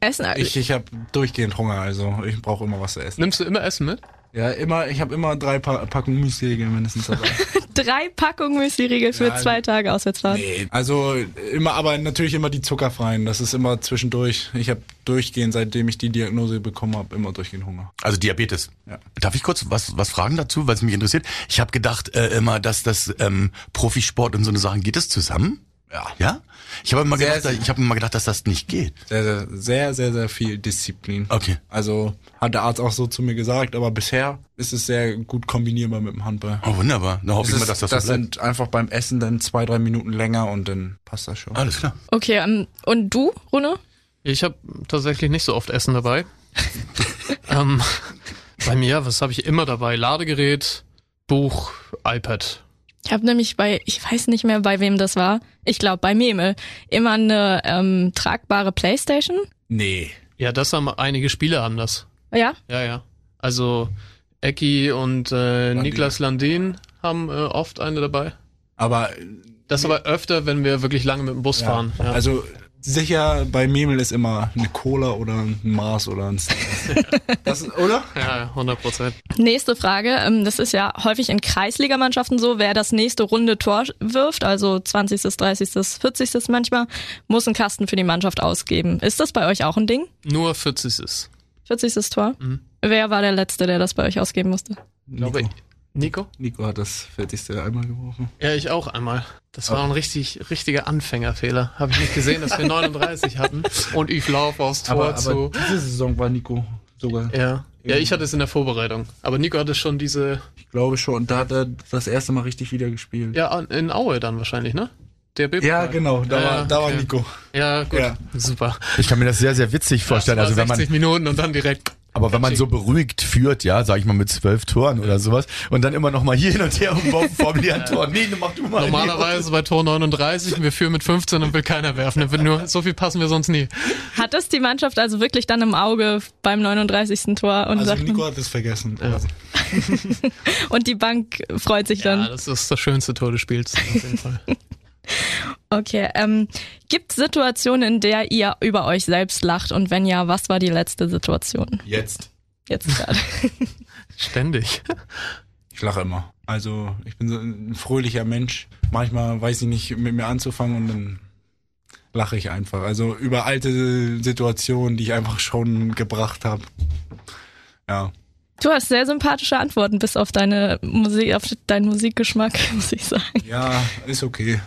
Essen? äh,
Ich, ich habe durchgehend Hunger, also ich brauche immer was zu essen.
nimmst du immer Essen mit?
Ja, immer, ich habe immer drei pa Packungen Müsli mindestens dabei.
Drei Packungen Müsli-Riegel für
Ja,
zwei Tage Auswärtsfahrt.
nee. Also immer, aber natürlich immer die zuckerfreien. Das ist immer zwischendurch. Ich habe durchgehend, seitdem ich die Diagnose bekommen habe, immer durchgehend Hunger.
Also Diabetes.
Ja.
Darf ich kurz was, was fragen dazu, weil es mich interessiert? Ich habe gedacht äh, immer, dass das ähm, Profisport und so eine Sachen, geht das zusammen?
Ja.
Ja? Ich habe immer
Sehr,
gedacht, ich habe immer gedacht, dass das nicht geht.
Sehr, sehr, sehr, sehr, sehr viel Disziplin.
Okay.
Also hat der Arzt auch so zu mir gesagt, aber bisher ist es sehr gut kombinierbar mit dem Handball.
Oh, wunderbar. Dann hoffe ich mal, dass das,
das
so bleibt.
sind einfach beim Essen dann zwei, drei Minuten länger und dann passt das schon.
Alles klar.
Okay, ähm, und du, Rune?
Ich habe tatsächlich nicht so oft Essen dabei. ähm, bei mir, was habe ich immer dabei? Ladegerät, Buch, iPad.
Ich habe nämlich bei, ich weiß nicht mehr, bei wem das war. Ich glaube, bei Meme. Immer eine ähm, tragbare Playstation.
Nee.
Ja, das haben einige Spieler haben das.
Ja?
Ja, ja. Also Ecki und äh, Niklas Landin haben äh, oft eine dabei.
Aber
Das aber öfter, wenn wir wirklich lange mit dem Bus fahren. Ja.
also sicher bei Memel ist immer eine Cola oder ein Mars oder ein das, oder?
ja, ja, 100 Prozent.
Nächste Frage. Ähm, das ist ja häufig in Kreisligamannschaften so, wer das nächste Runde Tor wirft, also 20., 30., 40. manchmal, muss einen Kasten für die Mannschaft ausgeben. Ist das bei euch auch ein Ding?
Nur 40 ist.
40. Tor?
Mhm.
Wer war der Letzte, der das bei euch ausgeben musste?
Glaube
Nico.
Nico?
Hat das 40. einmal geworfen.
Ja, ich auch einmal. Das war ein richtig, richtiger Anfängerfehler. Habe ich nicht gesehen, dass wir 39 hatten und ich laufe aufs Tor
Aber, aber
zu.
diese Saison war Nico sogar.
Ja. ja, ich hatte es in der Vorbereitung. Aber Nico hatte schon diese,
Ich glaube schon. Und da hat er das erste Mal richtig wieder gespielt.
ja, in Aue dann wahrscheinlich, ne? Der B
Ja, genau. Da,
Ja,
war, da war
okay.
Nico.
Ja, gut.
Ja.
Super.
Ich kann mir das sehr, sehr witzig vorstellen.
War
Also wenn man
60 Minuten und dann direkt.
Aber wenn man so beruhigt führt, ja, sag ich mal mit zwölf Toren oder sowas, und dann immer noch mal hier hin und her umworfen vor mir ein Tor. Nee, mach du mal.
Normalerweise bei Tor 39, wir führen mit 15 und will keiner werfen. Dann wird nur, so viel passen wir sonst nie.
Hat das die Mannschaft also wirklich dann im Auge beim 39. Tor und
Also
sagt,
Nico hat es vergessen. Also,
und die Bank freut sich dann.
Ja, das ist das schönste Tor des Spiels. Auf jeden Fall.
Okay, ähm, gibt Situationen, in der ihr über euch selbst lacht und wenn ja, was war die letzte Situation?
Jetzt.
Jetzt gerade.
Ständig.
ich lache immer. Also ich bin so ein fröhlicher Mensch. Manchmal weiß ich nicht, mit mir anzufangen und dann lache ich einfach. Also über alte Situationen, die ich einfach schon gebracht habe. Ja.
Du hast sehr sympathische Antworten bis auf deine Musik, auf deinen Musikgeschmack, muss ich sagen.
Ja, ist okay.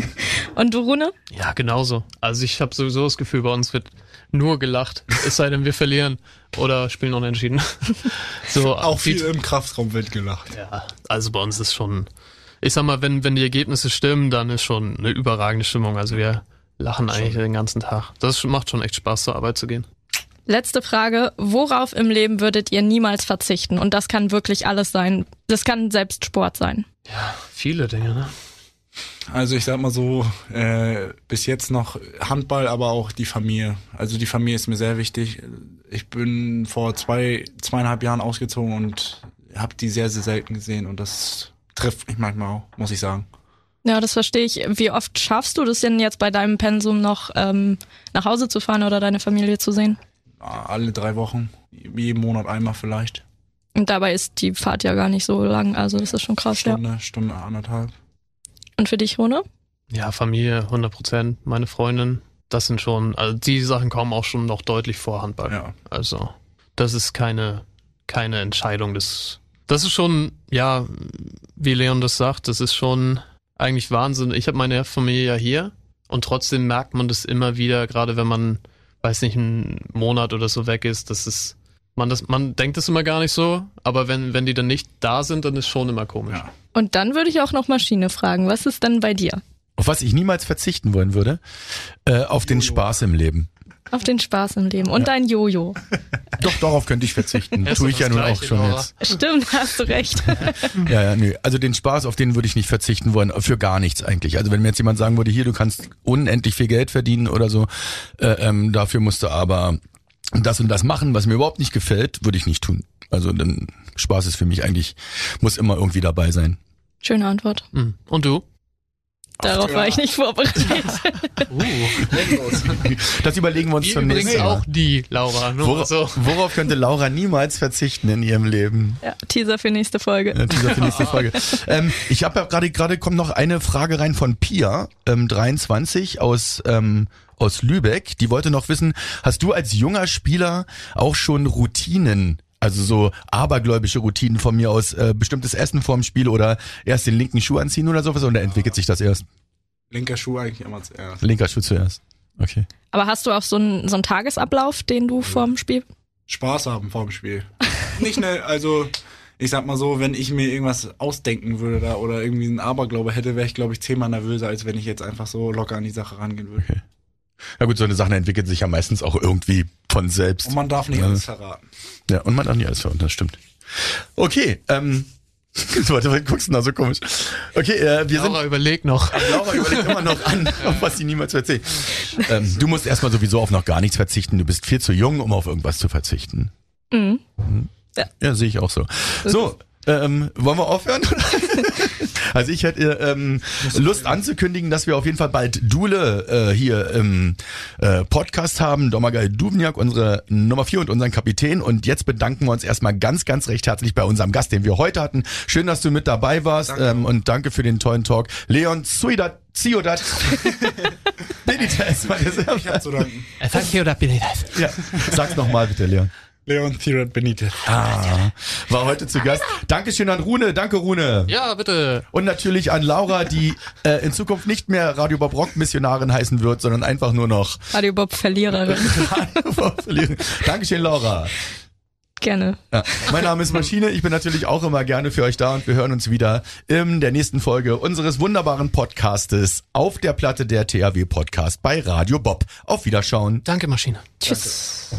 Und du, Rune?
Ja, genauso. Also ich habe sowieso das Gefühl, bei uns wird nur gelacht. Es sei denn, wir verlieren oder spielen unentschieden. So,
Auch viel im Kraftraum wird gelacht.
Ja, also bei uns ist schon, ich sag mal, wenn, wenn die Ergebnisse stimmen, dann ist schon eine überragende Stimmung. Also wir lachen eigentlich den ganzen Tag. Das macht schon echt Spaß, zur Arbeit zu gehen.
Letzte Frage. Worauf im Leben würdet ihr niemals verzichten? Und das kann wirklich alles sein. Das kann selbst Sport sein.
Viele Dinge, ne?
Also ich sag mal so, äh, bis jetzt noch Handball, aber auch die Familie. Also die Familie ist mir sehr wichtig. Ich bin vor zwei, zweieinhalb Jahren ausgezogen und habe die sehr, sehr selten gesehen und das trifft mich manchmal auch, muss ich sagen.
Ja, das verstehe ich. Wie oft schaffst du das denn jetzt bei deinem Pensum noch ähm, nach Hause zu fahren oder deine Familie zu sehen?
Alle drei Wochen, jeden Monat einmal vielleicht.
Und dabei ist die Fahrt ja gar nicht so lang, also das ist schon krass, ja.
Stunde, Stunde anderthalb.
Und für dich, Rune?
Ja, Familie, 100 Prozent, meine Freundin. Das sind schon, also die Sachen kommen auch schon noch deutlich vor Handball.
Ja.
Also, das ist keine, keine Entscheidung. Das, das ist schon, ja, wie Leon das sagt, das ist schon eigentlich Wahnsinn. Ich habe meine Familie ja hier und trotzdem merkt man das immer wieder, gerade wenn man, weiß nicht, einen Monat oder so weg ist, das ist, man, das, man denkt es immer gar nicht so, aber wenn, wenn die dann nicht da sind, dann ist schon immer komisch.
Ja.
Und dann würde ich auch noch Maschine fragen. Was ist denn bei dir?
Auf was ich niemals verzichten wollen würde, äh, auf den Spaß im Leben.
Auf den Spaß im Leben und dein Jojo.
Doch, darauf könnte ich verzichten.
Ja,
Tue ich ja nun auch schon
Laura.
jetzt.
Stimmt, hast du recht.
Ja, ja, nö. Also den Spaß, auf den würde ich nicht verzichten wollen, für gar nichts eigentlich. Also wenn mir jetzt jemand sagen würde, hier, du kannst unendlich viel Geld verdienen oder so, äh, ähm, dafür musst du aber das und das machen, was mir überhaupt nicht gefällt, würde ich nicht tun. Also dann Spaß ist für mich eigentlich, muss immer irgendwie dabei sein.
Schöne Antwort.
Hm. Und du?
Darauf war ich nicht vorbereitet.
Das überlegen wir uns zum
übrigens
nächsten Mal.
auch die, Laura.
Worauf,
so.
worauf könnte Laura niemals verzichten in ihrem Leben?
ja, Teaser für nächste Folge.
Ja, Teaser für nächste Folge. ähm, ich habe ja gerade gerade kommt noch eine Frage rein von Pia, ähm, 23 aus ähm, aus Lübeck. Die wollte noch wissen: Hast du als junger Spieler auch schon Routinen? Also so abergläubische Routinen von mir aus, äh, bestimmtes Essen vorm Spiel oder erst den linken Schuh anziehen oder sowas oder entwickelt sich das erst?
Linker Schuh eigentlich immer zuerst.
Linker Schuh zuerst. Okay.
Aber hast du auch so einen, so einen Tagesablauf, den du vorm Spiel?
Spaß haben vor dem Spiel. Nicht schnell, also ich sag mal so, wenn ich mir irgendwas ausdenken würde da oder irgendwie einen Aberglaube hätte, wäre ich glaube ich zehnmal nervöser, als wenn ich jetzt einfach so locker an die Sache rangehen würde.
Ja gut, so eine Sache entwickelt sich ja meistens auch irgendwie von selbst.
Und man darf nicht
Ja.
alles verraten.
Ja, und man darf nicht alles verraten, das stimmt. Okay, ähm, warte, was guckst du da so komisch? Okay, äh, wir sind
Laura, überleg noch.
Laura überlegt immer noch an, auf was sie niemals erzählt. Ähm, du musst erstmal sowieso auf noch gar nichts verzichten. Du bist viel zu jung, um auf irgendwas zu verzichten.
Mhm.
Ja, sehe ich auch so. So, ähm, wollen wir aufhören? also ich hätte ähm, Lust anzukündigen, dass wir auf jeden Fall bald Dule äh, hier im äh, Podcast haben. Domagoj Dubniak, unsere Nummer vier und unseren Kapitän. Und jetzt bedanken wir uns erstmal ganz, ganz recht herzlich bei unserem Gast, den wir heute hatten. Schön, dass du mit dabei warst
Danke.
ähm, und danke für den tollen Talk. Leon Zuidat, Benitez, meine sehr
Ich hab zu danken.
Thank you,
ja, Sag's nochmal bitte, Leon.
Leon Theoret Benitez.
Ah, war heute zu Gast. Dankeschön an Rune. Danke, Rune.
Ja, bitte.
Und natürlich an Laura, die äh, in Zukunft nicht mehr Radio Bob Rock Missionarin heißen wird, sondern einfach nur noch
Radio Bob Verliererin.
verlieren. Dankeschön, Laura.
Gerne.
Ja, mein Name ist Maschine. Ich bin natürlich auch immer gerne für euch da und wir hören uns wieder in der nächsten Folge unseres wunderbaren Podcastes auf der Platte der THW Podcast bei Radio Bob. Auf Wiederschauen.
Danke, Maschine.
Tschüss.
Bye.